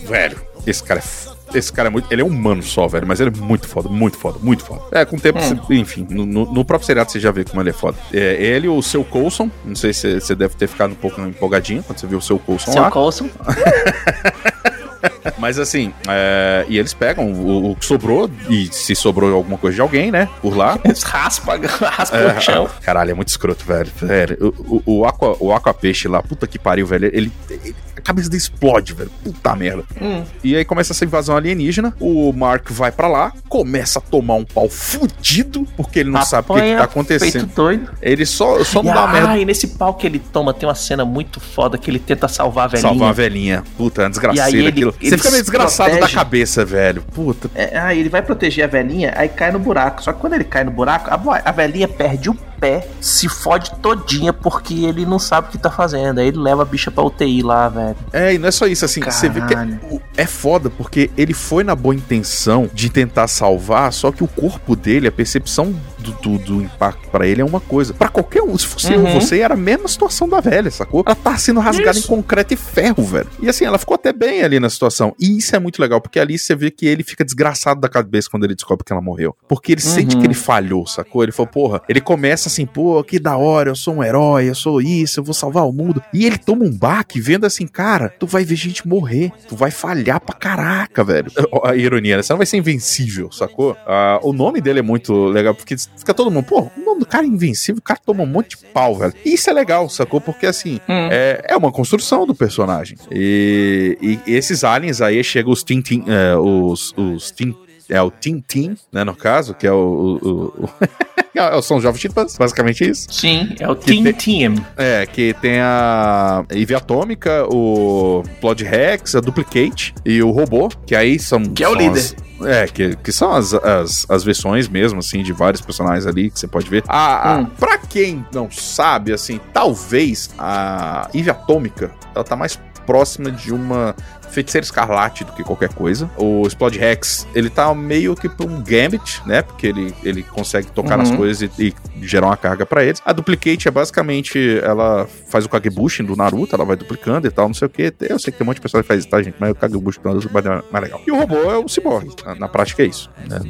velho, esse cara é. Esse cara é muito. Ele é humano só, velho, mas ele é muito foda, muito foda, muito foda. É, com o tempo, Hum. você- enfim, no, no- próprio seriado você já vê como ele é foda. É, ele, o seu Coulson, não sei se você deve ter ficado um pouco empolgadinho quando você viu o seu Coulson Seu lá. Coulson. Mas assim, é, e eles pegam o, o que sobrou, e se sobrou alguma coisa de alguém, né, por lá. Eles raspa, raspa É, o chão. Caralho, é muito escroto, velho. velho o, o, o, aqua, o aqua peixe lá, puta que pariu, velho. Ele, ele- a cabeça dele explode, velho. Puta merda. Hum. E aí começa essa invasão alienígena. O Mark vai pra lá, começa a tomar um pau fudido, porque ele não sabe o que, que Apanha tá acontecendo. Feito doido. Ele só, só não e, dá merda. ah, e nesse pau que ele toma tem uma cena muito foda que ele tenta salvar a velhinha. Salvar a velhinha. Puta, é uma E aí desgraceira ele- aquilo. Você fica meio desgraçado da protege. cabeça, velho. Puta. É, ah, ele vai proteger a velhinha, aí cai no buraco. Só que quando ele cai no buraco, a, a velhinha perde o pé, se fode todinha porque ele não sabe o que tá fazendo. Aí ele leva a bicha pra UTI lá, velho. É, e não é só isso, assim, você vê que é, Caralho. é foda, porque ele foi na boa intenção de tentar salvar, só que o corpo dele, a percepção do, do, do impacto pra ele é uma coisa. Pra qualquer um, se fosse Uhum. você, era a mesma situação da velha, sacou? Ela tá sendo rasgada Isso. em concreto e ferro, velho. E assim, ela ficou até bem ali na situação. E isso é muito legal, porque ali você vê que ele fica desgraçado da cabeça quando ele descobre que ela morreu. Porque ele sente Uhum. que ele falhou, sacou? Ele falou, porra, ele começa assim, pô, que da hora, eu sou um herói, eu sou isso, eu vou salvar o mundo. E ele toma um baque vendo assim, cara, tu vai ver gente morrer, tu vai falhar pra caraca, velho. A ironia, né? Você não vai ser invencível, sacou? Ah, o nome dele é muito legal, porque fica todo mundo, pô, o nome do cara é invencível, o cara toma um monte de pau, velho. E isso é legal, sacou? Porque assim, Hum. é, é uma construção do personagem. E, e esses aliens aí chegam os Tintin, é, os, os Tin, é o Tintin, né, no caso, que é o, o, o- é, são os Jovens Titãs, basicamente isso. Sim, é o Team tem- Team. É, que tem a Eve Atômica, o Plod Rex, a Duplicate e o Robô, que aí são. Que é o são líder. as- é, que, que são as, as, as versões mesmo, assim, de vários personagens ali que você pode ver. A, a- Hum. Pra quem não sabe, assim, talvez a Eve Atômica, ela tá mais próxima de uma feiticeira escarlate do que qualquer coisa. O Explode Rex, ele tá meio que pra um Gambit, né? Porque ele, ele consegue tocar nas Uhum. coisas e, e gerar uma carga pra eles. A Duplicate é basicamente, ela faz o Kagebushin do Naruto, ela vai duplicando e tal, não sei o que. Eu sei que tem um monte de pessoas que faz isso, tá, gente? Mas o Kagebushin do Naruto é mais legal. E o robô é o Cyborg, na, na prática é isso. né?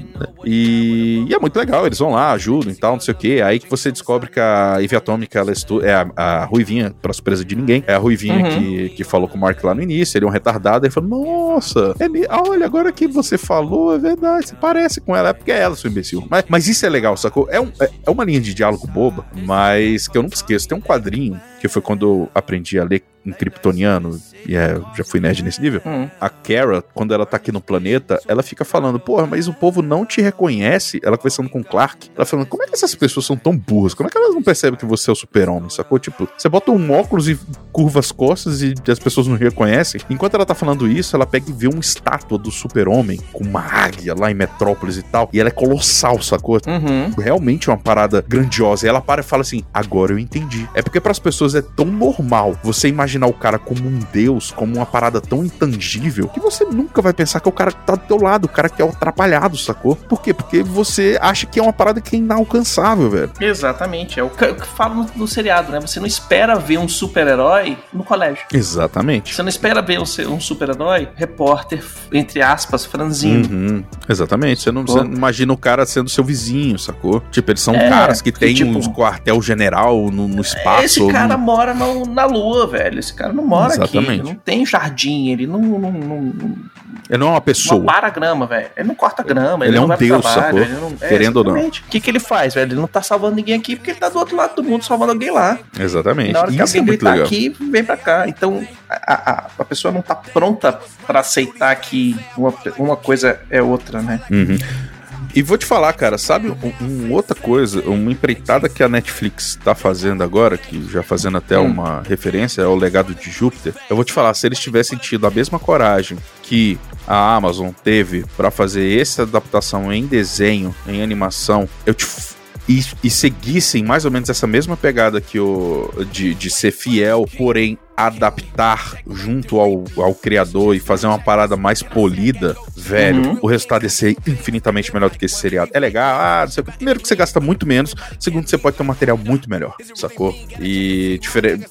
E, e é muito legal, eles vão lá, ajudam e tal, não sei o que. Aí que você descobre que a Atômica, ela é a, a Ruivinha, pra surpresa de ninguém, é a Ruivinha Uhum. que, que falou com o Mark lá no início, ele é um retardado, ele falou, nossa, me- olha, agora que você falou, é verdade, você parece com ela, é porque é ela, seu imbecil. Mas, mas isso é legal, sacou? É, um- é, é uma linha de diálogo boba, mas que eu nunca esqueço. Tem um quadrinho, que foi quando eu aprendi a ler em kryptoniano, e é, já fui nerd nesse nível, Hum. a Kara, quando ela tá aqui no planeta, ela fica falando, porra, mas o povo não te reconhece. Ela conversando com o Clark, ela falando, como é que essas pessoas são tão burras? Como é que elas não percebem que você é o super-homem, sacou? Tipo, você bota um óculos e curva as costas e as pessoas não reconhecem. Enquanto ela tá falando isso, ela pega e vê uma estátua do super-homem com uma águia lá em Metrópolis e tal, e ela é colossal, sacou? Uhum. realmente é uma parada grandiosa. E ela para e fala assim: agora eu entendi. É porque para as pessoas é tão normal você imaginar o cara como um deus, como uma parada tão intangível, que você nunca vai pensar que é o cara que tá do teu lado, o cara que é atrapalhado, sacou? Por quê? Porque você acha que é uma parada que é inalcançável, velho. Exatamente. É o que eu falo no, no seriado, né? Você não espera ver um super-herói no colégio. Exatamente. Você não espera ver um, um super-herói repórter, entre aspas, franzino. Uhum, exatamente. Você não, você não imagina o cara sendo seu vizinho, sacou? Tipo, eles são É, caras que têm tipo- um quartel-general no, no espaço. Esse cara no- mora no- na lua, velho. Esse cara não mora aqui. Exatamente. Ele não tem jardim, ele não, não, não, Ele não é uma pessoa. não para grama, velho. Ele não corta grama, Ele ele, é um vai pro deus, trabalho, sacou? não- é, Querendo ou não. O que, que ele faz, velho? Ele não tá salvando ninguém aqui porque ele tá do outro lado do mundo salvando alguém lá. Exatamente. Na hora que Isso é alguém muito gritar legal. aqui, vem pra cá. Então, a, a, a pessoa não tá pronta pra aceitar que uma, uma coisa é outra, né? Uhum. E vou te falar, cara, sabe um, um outra coisa, uma empreitada que a Netflix tá fazendo agora, que já fazendo até Hum. uma referência ao legado de Júpiter. Eu vou te falar, se eles tivessem tido a mesma coragem que a Amazon teve pra fazer essa adaptação em desenho, em animação, eu te e, e seguissem mais ou menos essa mesma pegada que o de, de ser fiel, porém adaptar junto ao, ao criador e fazer uma parada mais polida, velho, Uhum. o resultado ia ser infinitamente melhor do que esse seriado. É legal, ah, não sei o quê. primeiro que você gasta muito menos, segundo que você pode ter um material muito melhor, sacou? E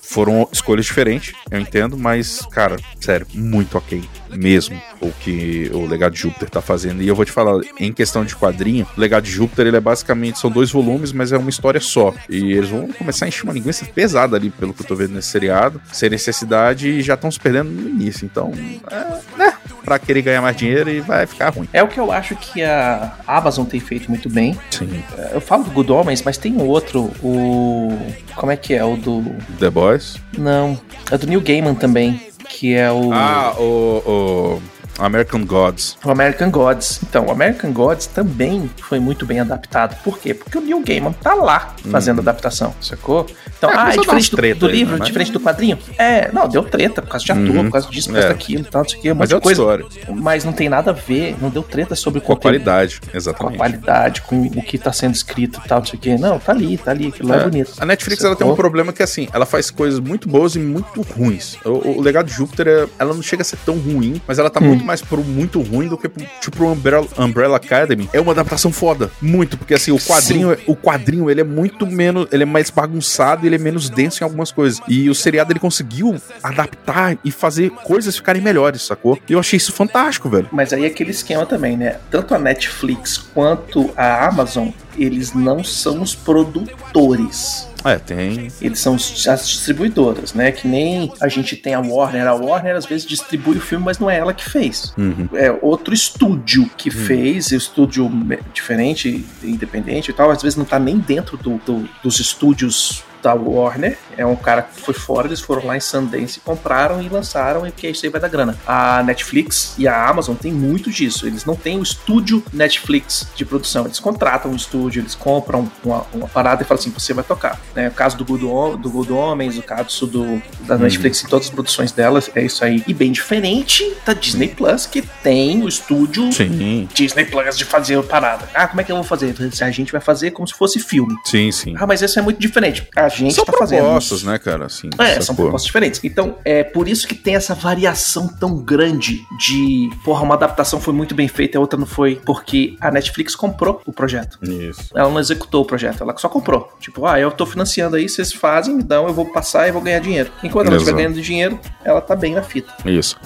foram escolhas diferentes, eu entendo, mas, cara, sério, muito ok mesmo o que o Legado de Júpiter tá fazendo. E eu vou te falar, em questão de quadrinho, o Legado de Júpiter, ele é basicamente, são dois volumes, mas é uma história só. E eles vão começar a encher uma linguiça pesada ali, pelo que eu tô vendo nesse seriado, sem necessidade, e já estão se perdendo no início. Então, é, né, pra querer ganhar mais dinheiro e vai ficar ruim. É o que eu acho que a Amazon tem feito muito bem. Sim. Eu falo do Good Omens, mas tem outro, o. Como é que é? O do. The Boys. Não. É do Neil Gaiman também. Que é o. Ah, o, o American Gods. O American Gods. Então, o American Gods também foi muito bem adaptado. Por quê? Porque o Neil Gaiman tá lá fazendo adaptação, sacou? Então, É, ah, é diferente do, do aí, livro, né? Mas- diferente do quadrinho? É, não, deu treta por causa de ator, Uhum. por causa disso, por causa É. daquilo, tal, não sei o quê, um Mas é coisa. história. Mas não tem nada a ver, não deu treta sobre o Com a qualidade, Com a exatamente. qualidade, com o que tá sendo escrito e tal, não sei o quê. Não, tá ali, tá ali, aquilo lá é, É. bonito. A Netflix ela tem um Sacou? problema que assim, ela faz coisas muito boas e muito ruins. O, o legado de Júpiter, é- ela não chega a ser tão ruim, mas ela tá Hum. muito mais pro muito ruim do que pro, tipo o Umbrella, Umbrella Academy. É uma adaptação foda, muito, porque assim, o quadrinho, o quadrinho ele é muito menos, ele é mais bagunçado, ele é menos denso em algumas coisas. E o seriado ele conseguiu adaptar e fazer coisas ficarem melhores, sacou? E eu achei isso fantástico, velho. Mas aí é aquele esquema também, né? Tanto a Netflix quanto a Amazon, eles não são os produtores. É, tem. Eles são as distribuidoras, né? Que nem a gente tem a Warner. A Warner às vezes distribui o filme, mas não é ela que fez. Uhum. É outro estúdio que fez, e o estúdio diferente, independente e tal. Às vezes não tá nem dentro do- do- dos estúdios da Warner. É um cara que foi fora, eles foram lá em Sundance, compraram e lançaram, e que isso aí vai dar grana. A Netflix e a Amazon tem muito disso. Eles não têm o estúdio Netflix de produção. Eles contratam um estúdio, eles compram uma, uma parada e falam assim: você vai tocar. Né? O caso do Good, do Good Homens, o caso do, da Netflix e todas as produções delas, é isso aí. E bem diferente da Disney Plus, que tem o estúdio Sim, Disney Plus de fazer a parada. Ah, como é que eu vou fazer? A gente vai fazer como se fosse filme. sim, sim. Ah, mas isso é muito diferente. A gente São tá fazendo. propostas, né, cara? Assim, É, são propostas diferentes. Então, é por isso que tem essa variação tão grande de, porra, uma adaptação foi muito bem feita e a outra não foi, porque a Netflix comprou o projeto. Isso. Ela não executou o projeto, ela só comprou. Tipo, ah, eu tô financiando aí, vocês fazem, me dão, eu vou passar e vou ganhar dinheiro. Enquanto ela estiver ganhando dinheiro, ela tá bem na fita. Isso.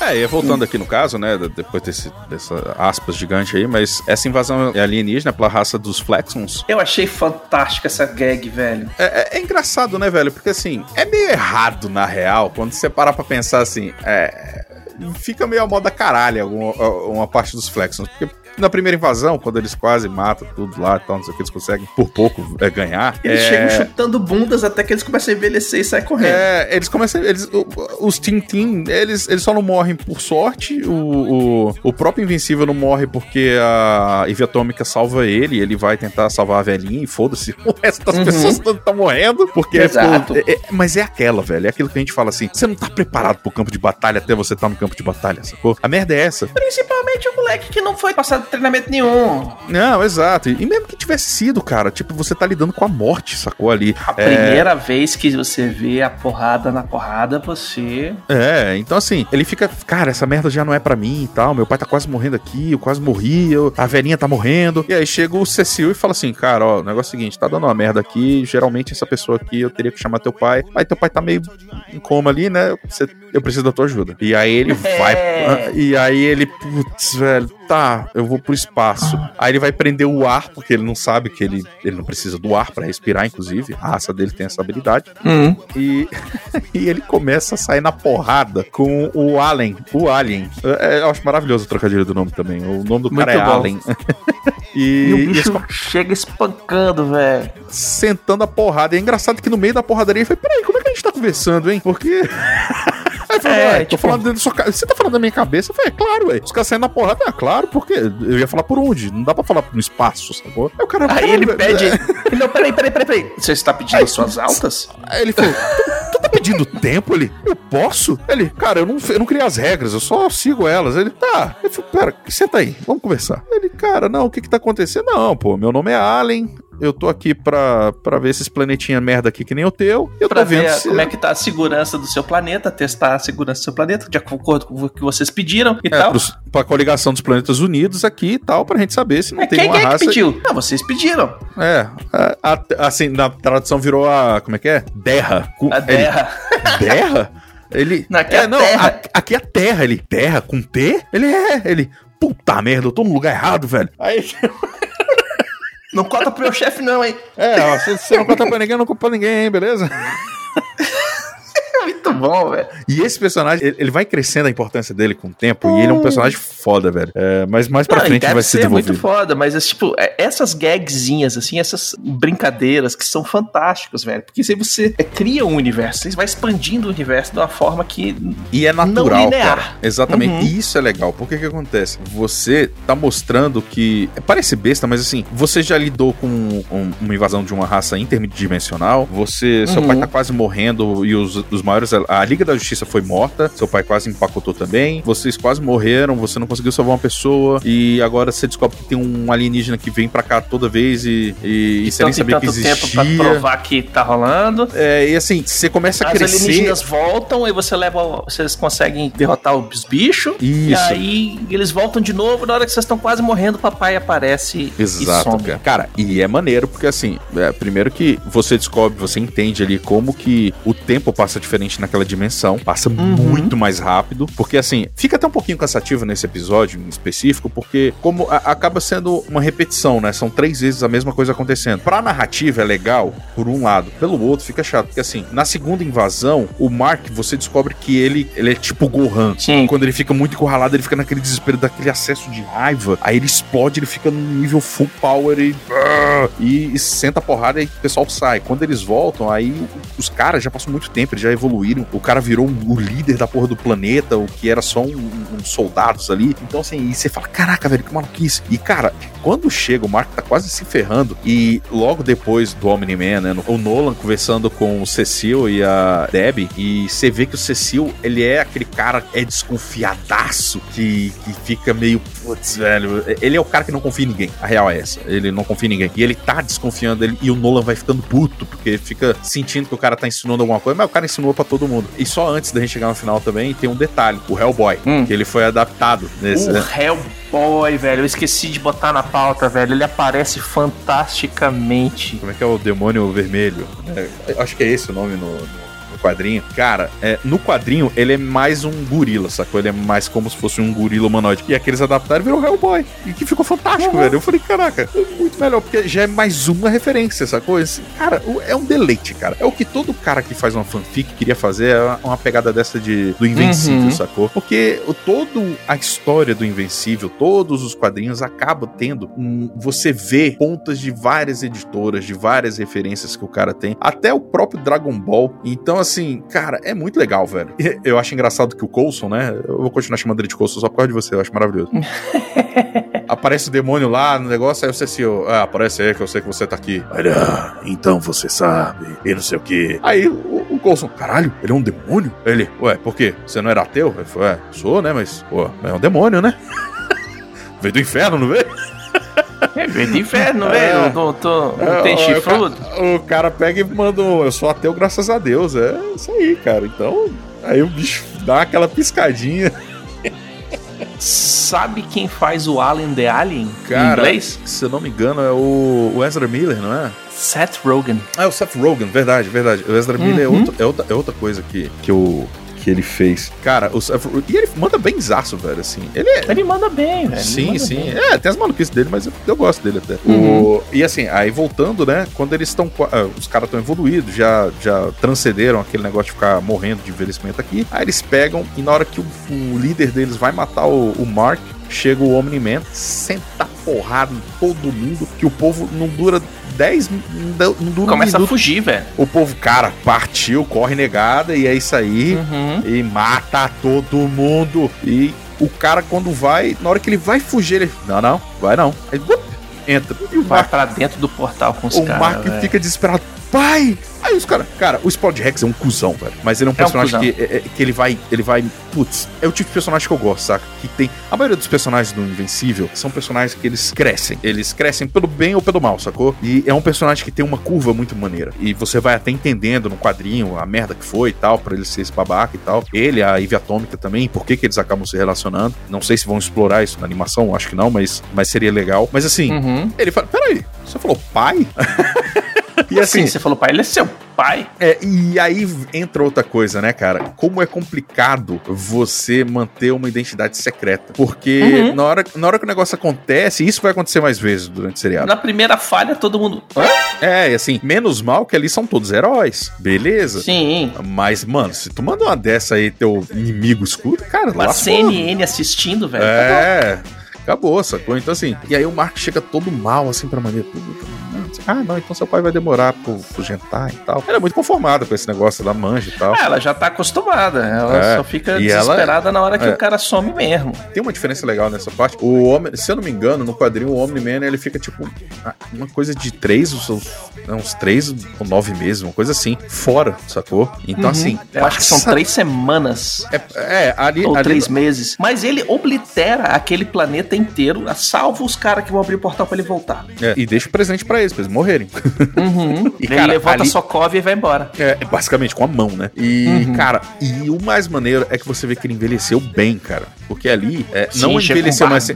É, e voltando aqui no caso, né, depois desse, dessa aspas gigante aí, mas essa invasão alienígena pela raça dos Flexons Eu achei fantástica essa gag, velho. é, é- é engraçado, né, velho? Porque assim, é meio errado na real, quando você parar pra pensar assim, é. fica meio a moda caralho uma, uma parte dos Flexons. Porque na primeira invasão, quando eles quase matam tudo lá e tal, não sei o que, eles conseguem por pouco é, ganhar. Eles é... chegam chutando bundas até que eles começam a envelhecer e saem correndo. É, eles começam. Eles, os Tintin, eles, eles só não morrem por sorte. O, o, o próprio Invencível não morre porque a Ivy Atômica salva ele. Ele vai tentar salvar a velhinha e foda-se. O resto das uhum. pessoas estão tá morrendo. Porque Exato. É, é, mas é aquela, velho. É aquilo que a gente fala assim: você não tá preparado pro campo de batalha até você tá no campo de batalha, sacou? A merda é essa. Principalmente o moleque que não foi passado treinamento nenhum. Não, exato. E mesmo que tivesse sido, cara, tipo, você tá lidando com a morte, sacou ali. A é... primeira vez que você vê a porrada na porrada, você. É, então assim, ele fica, cara, essa merda já não é para mim e tal. Meu pai tá quase morrendo aqui, eu quase morri, eu... a velhinha tá morrendo. E aí chega o Cecil e fala assim, cara, ó, o negócio é o seguinte, tá dando uma merda aqui. Geralmente essa pessoa aqui eu teria que chamar teu pai. Aí teu pai tá meio em coma ali, né? Você, eu preciso da tua ajuda. E aí ele é. vai. E aí ele, putz, velho, tá, eu vou pro espaço. Aí ele vai prender o ar, porque ele não sabe que ele, ele não precisa do ar para respirar, inclusive. A raça dele tem essa habilidade. Uhum. E, e ele começa a sair na porrada com o Alien. O Alien. É, eu acho maravilhoso o trocadilho do nome também. O nome do Muito cara é bom. Alien. E, e, o bicho e chega espancando, velho. Sentando a porrada. E é engraçado que no meio da porradaria ele foi: peraí, como é que a gente tá conversando, hein? Porque. Aí falou, é, tipo... tô falando dentro da sua cabeça. Você tá falando da minha cabeça? Eu falei, é claro, ué. Os caras saem na porrada, é claro, porque eu ia falar por onde? Não dá pra falar no espaço, sacou? Aí o cara Aí ele pede. não, peraí, peraí, peraí, peraí. Você está pedindo as suas altas? Aí ele falou, tu, tá pedindo tempo? Ele, eu posso? Ele, cara, eu não, eu não criei as regras, eu só sigo elas. Ele, tá. Ele falou, pera, senta aí, vamos conversar. Ele, cara, não, o que que tá acontecendo? Não, pô, meu nome é Allen, eu tô aqui pra, pra ver esses planetinha merda aqui que nem o teu. Eu pra tô vendo se... como é que tá a segurança do seu planeta, testar a segurança do seu planeta, de acordo com o que vocês pediram e é, tal. Pros, pra coligação dos planetas unidos aqui e tal, pra gente saber se não é, tem quem, uma quem raça... É que pediu? Não, vocês pediram. É, a, a, assim, na tradução virou a... como é que é? Derra. A Derra. Ele, derra? Ele... Não, aqui é, é não, terra. A, aqui é terra. Ele, terra com T? Ele é, ele... Puta merda, eu tô no lugar errado, velho. Aí... Não conta pro meu chefe, não, hein? É, ó, se você não conta pra ninguém, não pra ninguém, hein, beleza? Muito bom, velho. E esse personagem, ele vai crescendo a importância dele com o tempo, e ele é um personagem foda, velho. É, mas mais pra não, frente vai ser desenvolvido. muito foda, mas é, tipo, é, essas gagzinhas, assim, essas brincadeiras que são fantásticas, velho. Porque se você é, cria um universo, você vai expandindo o universo de uma forma que. E é natural, não linear. cara. Exatamente. Uhum. E isso é legal. Por que que acontece? Você tá mostrando que. Parece besta, mas assim, você já lidou com um, uma invasão de uma raça interdimensional, você. Seu pai uhum. tá quase morrendo e os, os maiores. A Liga da Justiça foi morta, seu pai quase empacotou também, vocês quase morreram, você não conseguiu salvar uma pessoa, e agora você descobre que tem um alienígena que vem pra cá toda vez e, e, e você nem sabia que existia. tempo pra provar que tá rolando. É, e assim, você começa a As crescer. Os alienígenas voltam e você leva. Vocês conseguem derrotar os bichos. Isso. E aí eles voltam de novo. Na hora que vocês estão quase morrendo, o papai aparece Exato, e some. Cara. cara, e é maneiro, porque assim, é, primeiro que você descobre, você entende ali como que o tempo passa diferente naquela dimensão, passa uhum. muito mais rápido, porque assim, fica até um pouquinho cansativo nesse episódio em específico, porque como a, acaba sendo uma repetição, né? São três vezes a mesma coisa acontecendo. Pra narrativa é legal, por um lado, pelo outro fica chato, porque assim, na segunda invasão, o Mark, você descobre que ele, ele é tipo Gohan. Sim. Quando ele fica muito encurralado, ele fica naquele desespero, daquele acesso de raiva, aí ele explode, ele fica num nível full power e, e, e senta a porrada e o pessoal sai. Quando eles voltam, aí os caras já passam muito tempo, eles já evoluíram, o cara virou o líder da porra do planeta, o que era só um, um soldados ali. Então, assim, e você fala, caraca, velho, que maluquice. E, cara, quando chega, o Mark tá quase se ferrando. E logo depois do Omni-Man, né? O Nolan conversando com o Cecil e a Debbie. E você vê que o Cecil, ele é aquele cara, é desconfiadaço, que, que fica meio, putz, velho. Ele é o cara que não confia em ninguém. A real é essa. Ele não confia em ninguém. E ele tá desconfiando dele. E o Nolan vai ficando puto, porque fica sentindo que o cara tá ensinando alguma coisa. Mas o cara ensinou para todo mundo. E só antes da gente chegar no final também, tem um detalhe: o Hellboy. Hum. Que ele foi adaptado nesse. O Hellboy, velho. Eu esqueci de botar na pauta, velho. Ele aparece fantasticamente. Como é que é o demônio vermelho? É, acho que é esse o nome no, no quadrinho, cara, é, no quadrinho ele é mais um gorila, sacou? Ele é mais como se fosse um gorila humanoide. E aqueles adaptaram e virou Hellboy. E que ficou fantástico, Uhum. velho. Eu falei, caraca, é muito melhor, porque já é mais uma referência, sacou? Esse, cara, é um deleite, cara. É o que todo cara que faz uma fanfic queria fazer, é uma- pegada dessa de, do Invencível, Uhum. sacou? Porque o, todo a história do Invencível, todos os quadrinhos acabam tendo um, você vê pontas de várias editoras, de várias referências que o cara tem, até o próprio Dragon Ball. Então, assim, cara, é muito legal, velho. E Eu acho engraçado que o Coulson, né? Eu vou continuar chamando ele de Coulson só por causa de você, eu acho maravilhoso. Aparece o demônio lá no negócio, aí você assim, ó, ah, aparece aí que eu sei que você tá aqui. Olha, então você sabe, e não sei o quê. Aí o, o Coulson, caralho, ele é um demônio? Ele, ué, por quê? Você não era ateu? Ele falou, é, sou, né? Mas, pô, é um demônio, né? Veio do inferno, não veio? É, de inferno, É. velho. Não, tô- não É, tem chifrudo. O cara, o cara pega e manda um, eu sou ateu graças a Deus. É isso aí, cara. Então, aí o bicho dá aquela piscadinha. Sabe quem faz o Alien the Alien em Cara, inglês? se eu não me engano, é o, o Ezra Miller, não é? Seth Rogen. Ah, é o Seth Rogen, verdade, verdade. O Ezra Miller é, Uhum. outro- é outra, é outra coisa que, que, o, que ele fez. Cara, o Seth, e ele manda bem zaço, velho, assim. Ele é, Ele manda bem, velho. Sim, sim. bem. É, tem as maluquices dele, mas eu, eu gosto dele até. Uhum. O- e assim, aí voltando, né? Quando eles estão. ah, os caras estão evoluídos, já, já transcenderam aquele negócio de ficar morrendo de envelhecimento aqui. Aí eles pegam e na hora que o, o líder deles vai matar o, o Mark, chega o Omni-Man, senta porrada em todo mundo, que o povo não dura 10 não dura um Começa a minuto. fugir, velho. O povo, cara, partiu, corre negada e é isso aí Uhum. e mata todo mundo. E o cara, quando vai, na hora que ele vai fugir, ele. Não, não, vai não. Aí, entra. E o Vai Mark, pra dentro do portal com os o caras. Mark velho. fica desesperado. Pai! Aí os caras. Cara, o Spot Rex é um cuzão, velho. Mas ele é um É um personagem que, é- é- que ele vai. Ele vai. Putz, é o tipo de personagem que eu gosto, saca? Que tem. A maioria dos personagens do Invencível são personagens que eles crescem. Eles crescem pelo bem ou pelo mal, sacou? E é um personagem que tem uma curva muito maneira. E você vai até entendendo no quadrinho a merda que foi e tal, pra ele ser esse babaca e tal. Ele, a Ivy Atômica também, por que, que eles acabam se relacionando. Não sei se vão explorar isso na animação, acho que não, mas, mas seria legal. Mas assim, Uhum. ele fala: peraí, você falou pai? e assim, assim, você falou, pai, ele é seu pai. é, e aí entra outra coisa, né, cara? Como é complicado você manter uma identidade secreta. Porque Uhum. na, hora, na hora que o negócio acontece, e isso vai acontecer mais vezes durante o seriado. Na primeira falha, todo mundo. Hã? É, e assim, menos mal que ali são todos heróis, beleza? Sim. Mas, mano, se tu manda uma dessa aí, teu inimigo escuta, cara, lá CNN assistindo, velho. É, acabou, sacou? Então, assim, e aí o Mark chega todo mal, assim, pra maneira. Ah, não, então seu pai vai demorar pro, pro jantar e tal. Ela é muito conformada com esse negócio da manja e tal. Ah, ela já tá acostumada. Ela É, só fica e ela- desesperada na hora que é. o cara some mesmo. Tem uma diferença legal nessa parte. O homem, se eu não me engano, no quadrinho, o Omni-Man, ele fica tipo uma coisa de três, uns, uns três ou nove meses, uma coisa assim, fora, sacou? Então, Uhum. assim. Eu acho que são três semanas. É, é, ali. Ou ali- três meses. Mas ele oblitera aquele planeta inteiro, salvo os caras que vão abrir o portal pra ele voltar. é, e deixa o presente pra eles, pra eles morrerem. Uhum. E, ele cara, levanta ali- a Sokovia e vai embora. É, basicamente com a mão, né? E, Uhum. cara, e o mais maneiro é que você vê que ele envelheceu bem, cara. Porque ali é, Sim, não envelheceu mais.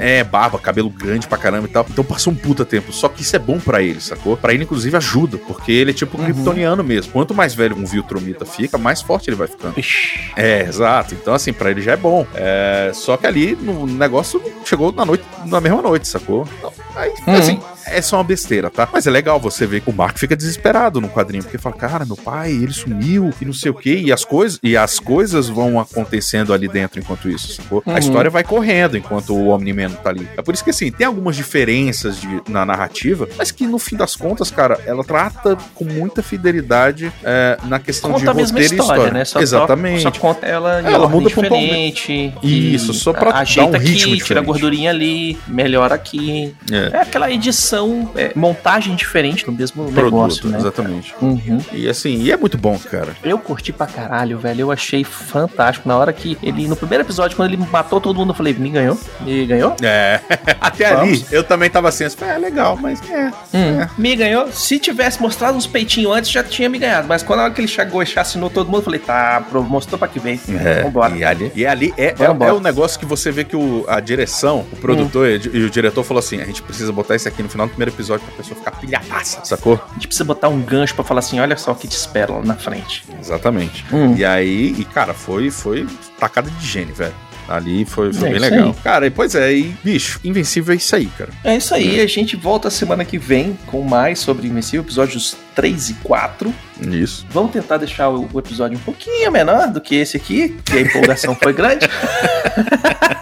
É, barba, cabelo grande pra caramba e tal. Então passou um puta tempo. Só que isso é bom pra ele, sacou? Pra ele, inclusive, ajuda. Porque ele é tipo um Uhum. kryptoniano mesmo. Quanto mais velho um Viltromita fica, mais forte ele vai ficando. Ixi. É, exato. Então, assim, pra ele já é bom. É, só que ali no negócio chegou na noite, na mesma noite, sacou? Então, aí, Uhum. assim, é só uma besteira, tá? Mas é legal você ver que o Mark fica desesperado no quadrinho, porque fala, cara, meu pai, ele sumiu e não sei o quê, e as coisas, e as coisas vão acontecendo ali dentro enquanto isso, sacou? Uhum. A história vai correndo enquanto o Omni-Man tá ali. É por isso que, assim, tem algumas diferenças de- na narrativa, mas que no fim das contas, cara, ela trata com muita fidelidade é, na questão Conta de a mesma roteiro e história, história. né? Só Exatamente. Só, só conta ela em Ela muda diferente. Isso, e só pra dar ajeita um aqui, ritmo tira a diferente. gordurinha ali, melhora aqui. É. É aquela edição, é, montagem diferente no mesmo Produto, negócio, né? exatamente. Uhum. E assim, e é muito bom, cara. Eu curti pra caralho, velho. Eu achei fantástico. Na hora que ele, no primeiro episódio, quando ele matou todo mundo, eu falei, me ganhou? Me ganhou? É, até Vamos. ali eu também tava assim, é legal, mas é. Hum, Me ganhou. Se tivesse mostrado uns peitinhos antes, já tinha me ganhado. Mas quando a hora que ele chegou e chacinou todo mundo, eu falei, tá, mostrou pra que vem. É, Vambora. E ali, e ali é, é, é o negócio que você vê que o, a direção, o produtor e, e o diretor falou assim: a gente precisa botar isso aqui no final do primeiro episódio pra pessoa ficar pilhadaça, sacou? A gente precisa botar um gancho pra falar assim, olha só o que te espera lá na frente. Exatamente. Hum. E aí, e cara, foi, foi tacada de gênio, velho. Ali foi, foi É bem legal. aí. Cara, e pois é, e bicho, Invencível é isso aí, cara. É isso aí, a gente volta semana que vem com mais sobre Invencível, episódios 3 e 4. Isso. Vamos tentar deixar o, episódio um pouquinho menor do que esse aqui, que a empolgação foi grande.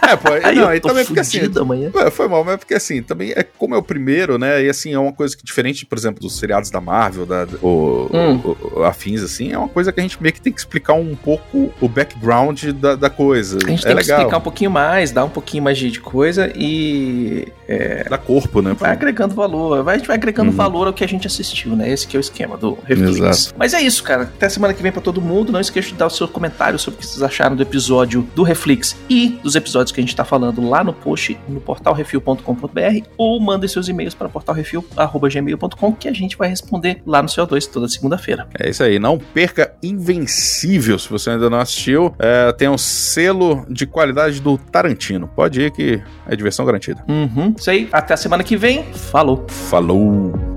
É, pô, Aí não, tô também porque assim. amanhã. Foi mal, mas é porque assim, também é como é o primeiro, né? E assim, é uma coisa que diferente, por exemplo, dos seriados da Marvel, da, o, Hum. afins, assim, é uma coisa que a gente meio que tem que explicar um pouco o background da, da coisa. A gente é tem que legal. explicar um pouquinho mais, dar um pouquinho mais de coisa e é, Dá corpo, né? vai agregando valor. Vai, a gente vai agregando Uhum. valor ao que a gente assistiu, né? Esse que é o esquema do Reflex. Exato. Mas é isso, cara. Até semana que vem pra todo mundo. Não esqueça de dar o seu comentário sobre o que vocês acharam do episódio do Reflex e dos episódios que a gente tá falando lá no post no portalrefil.com.br ou mandem seus e-mails para portalrefil.gmail.com que a gente vai responder lá no CO2 toda segunda-feira. É isso aí. Não perca Invencível, se você ainda não assistiu. É, tem um selo de qualidade do Tarantino. Pode ir que é diversão garantida. Uhum. Isso aí. Até a semana que vem. Falou. Falou!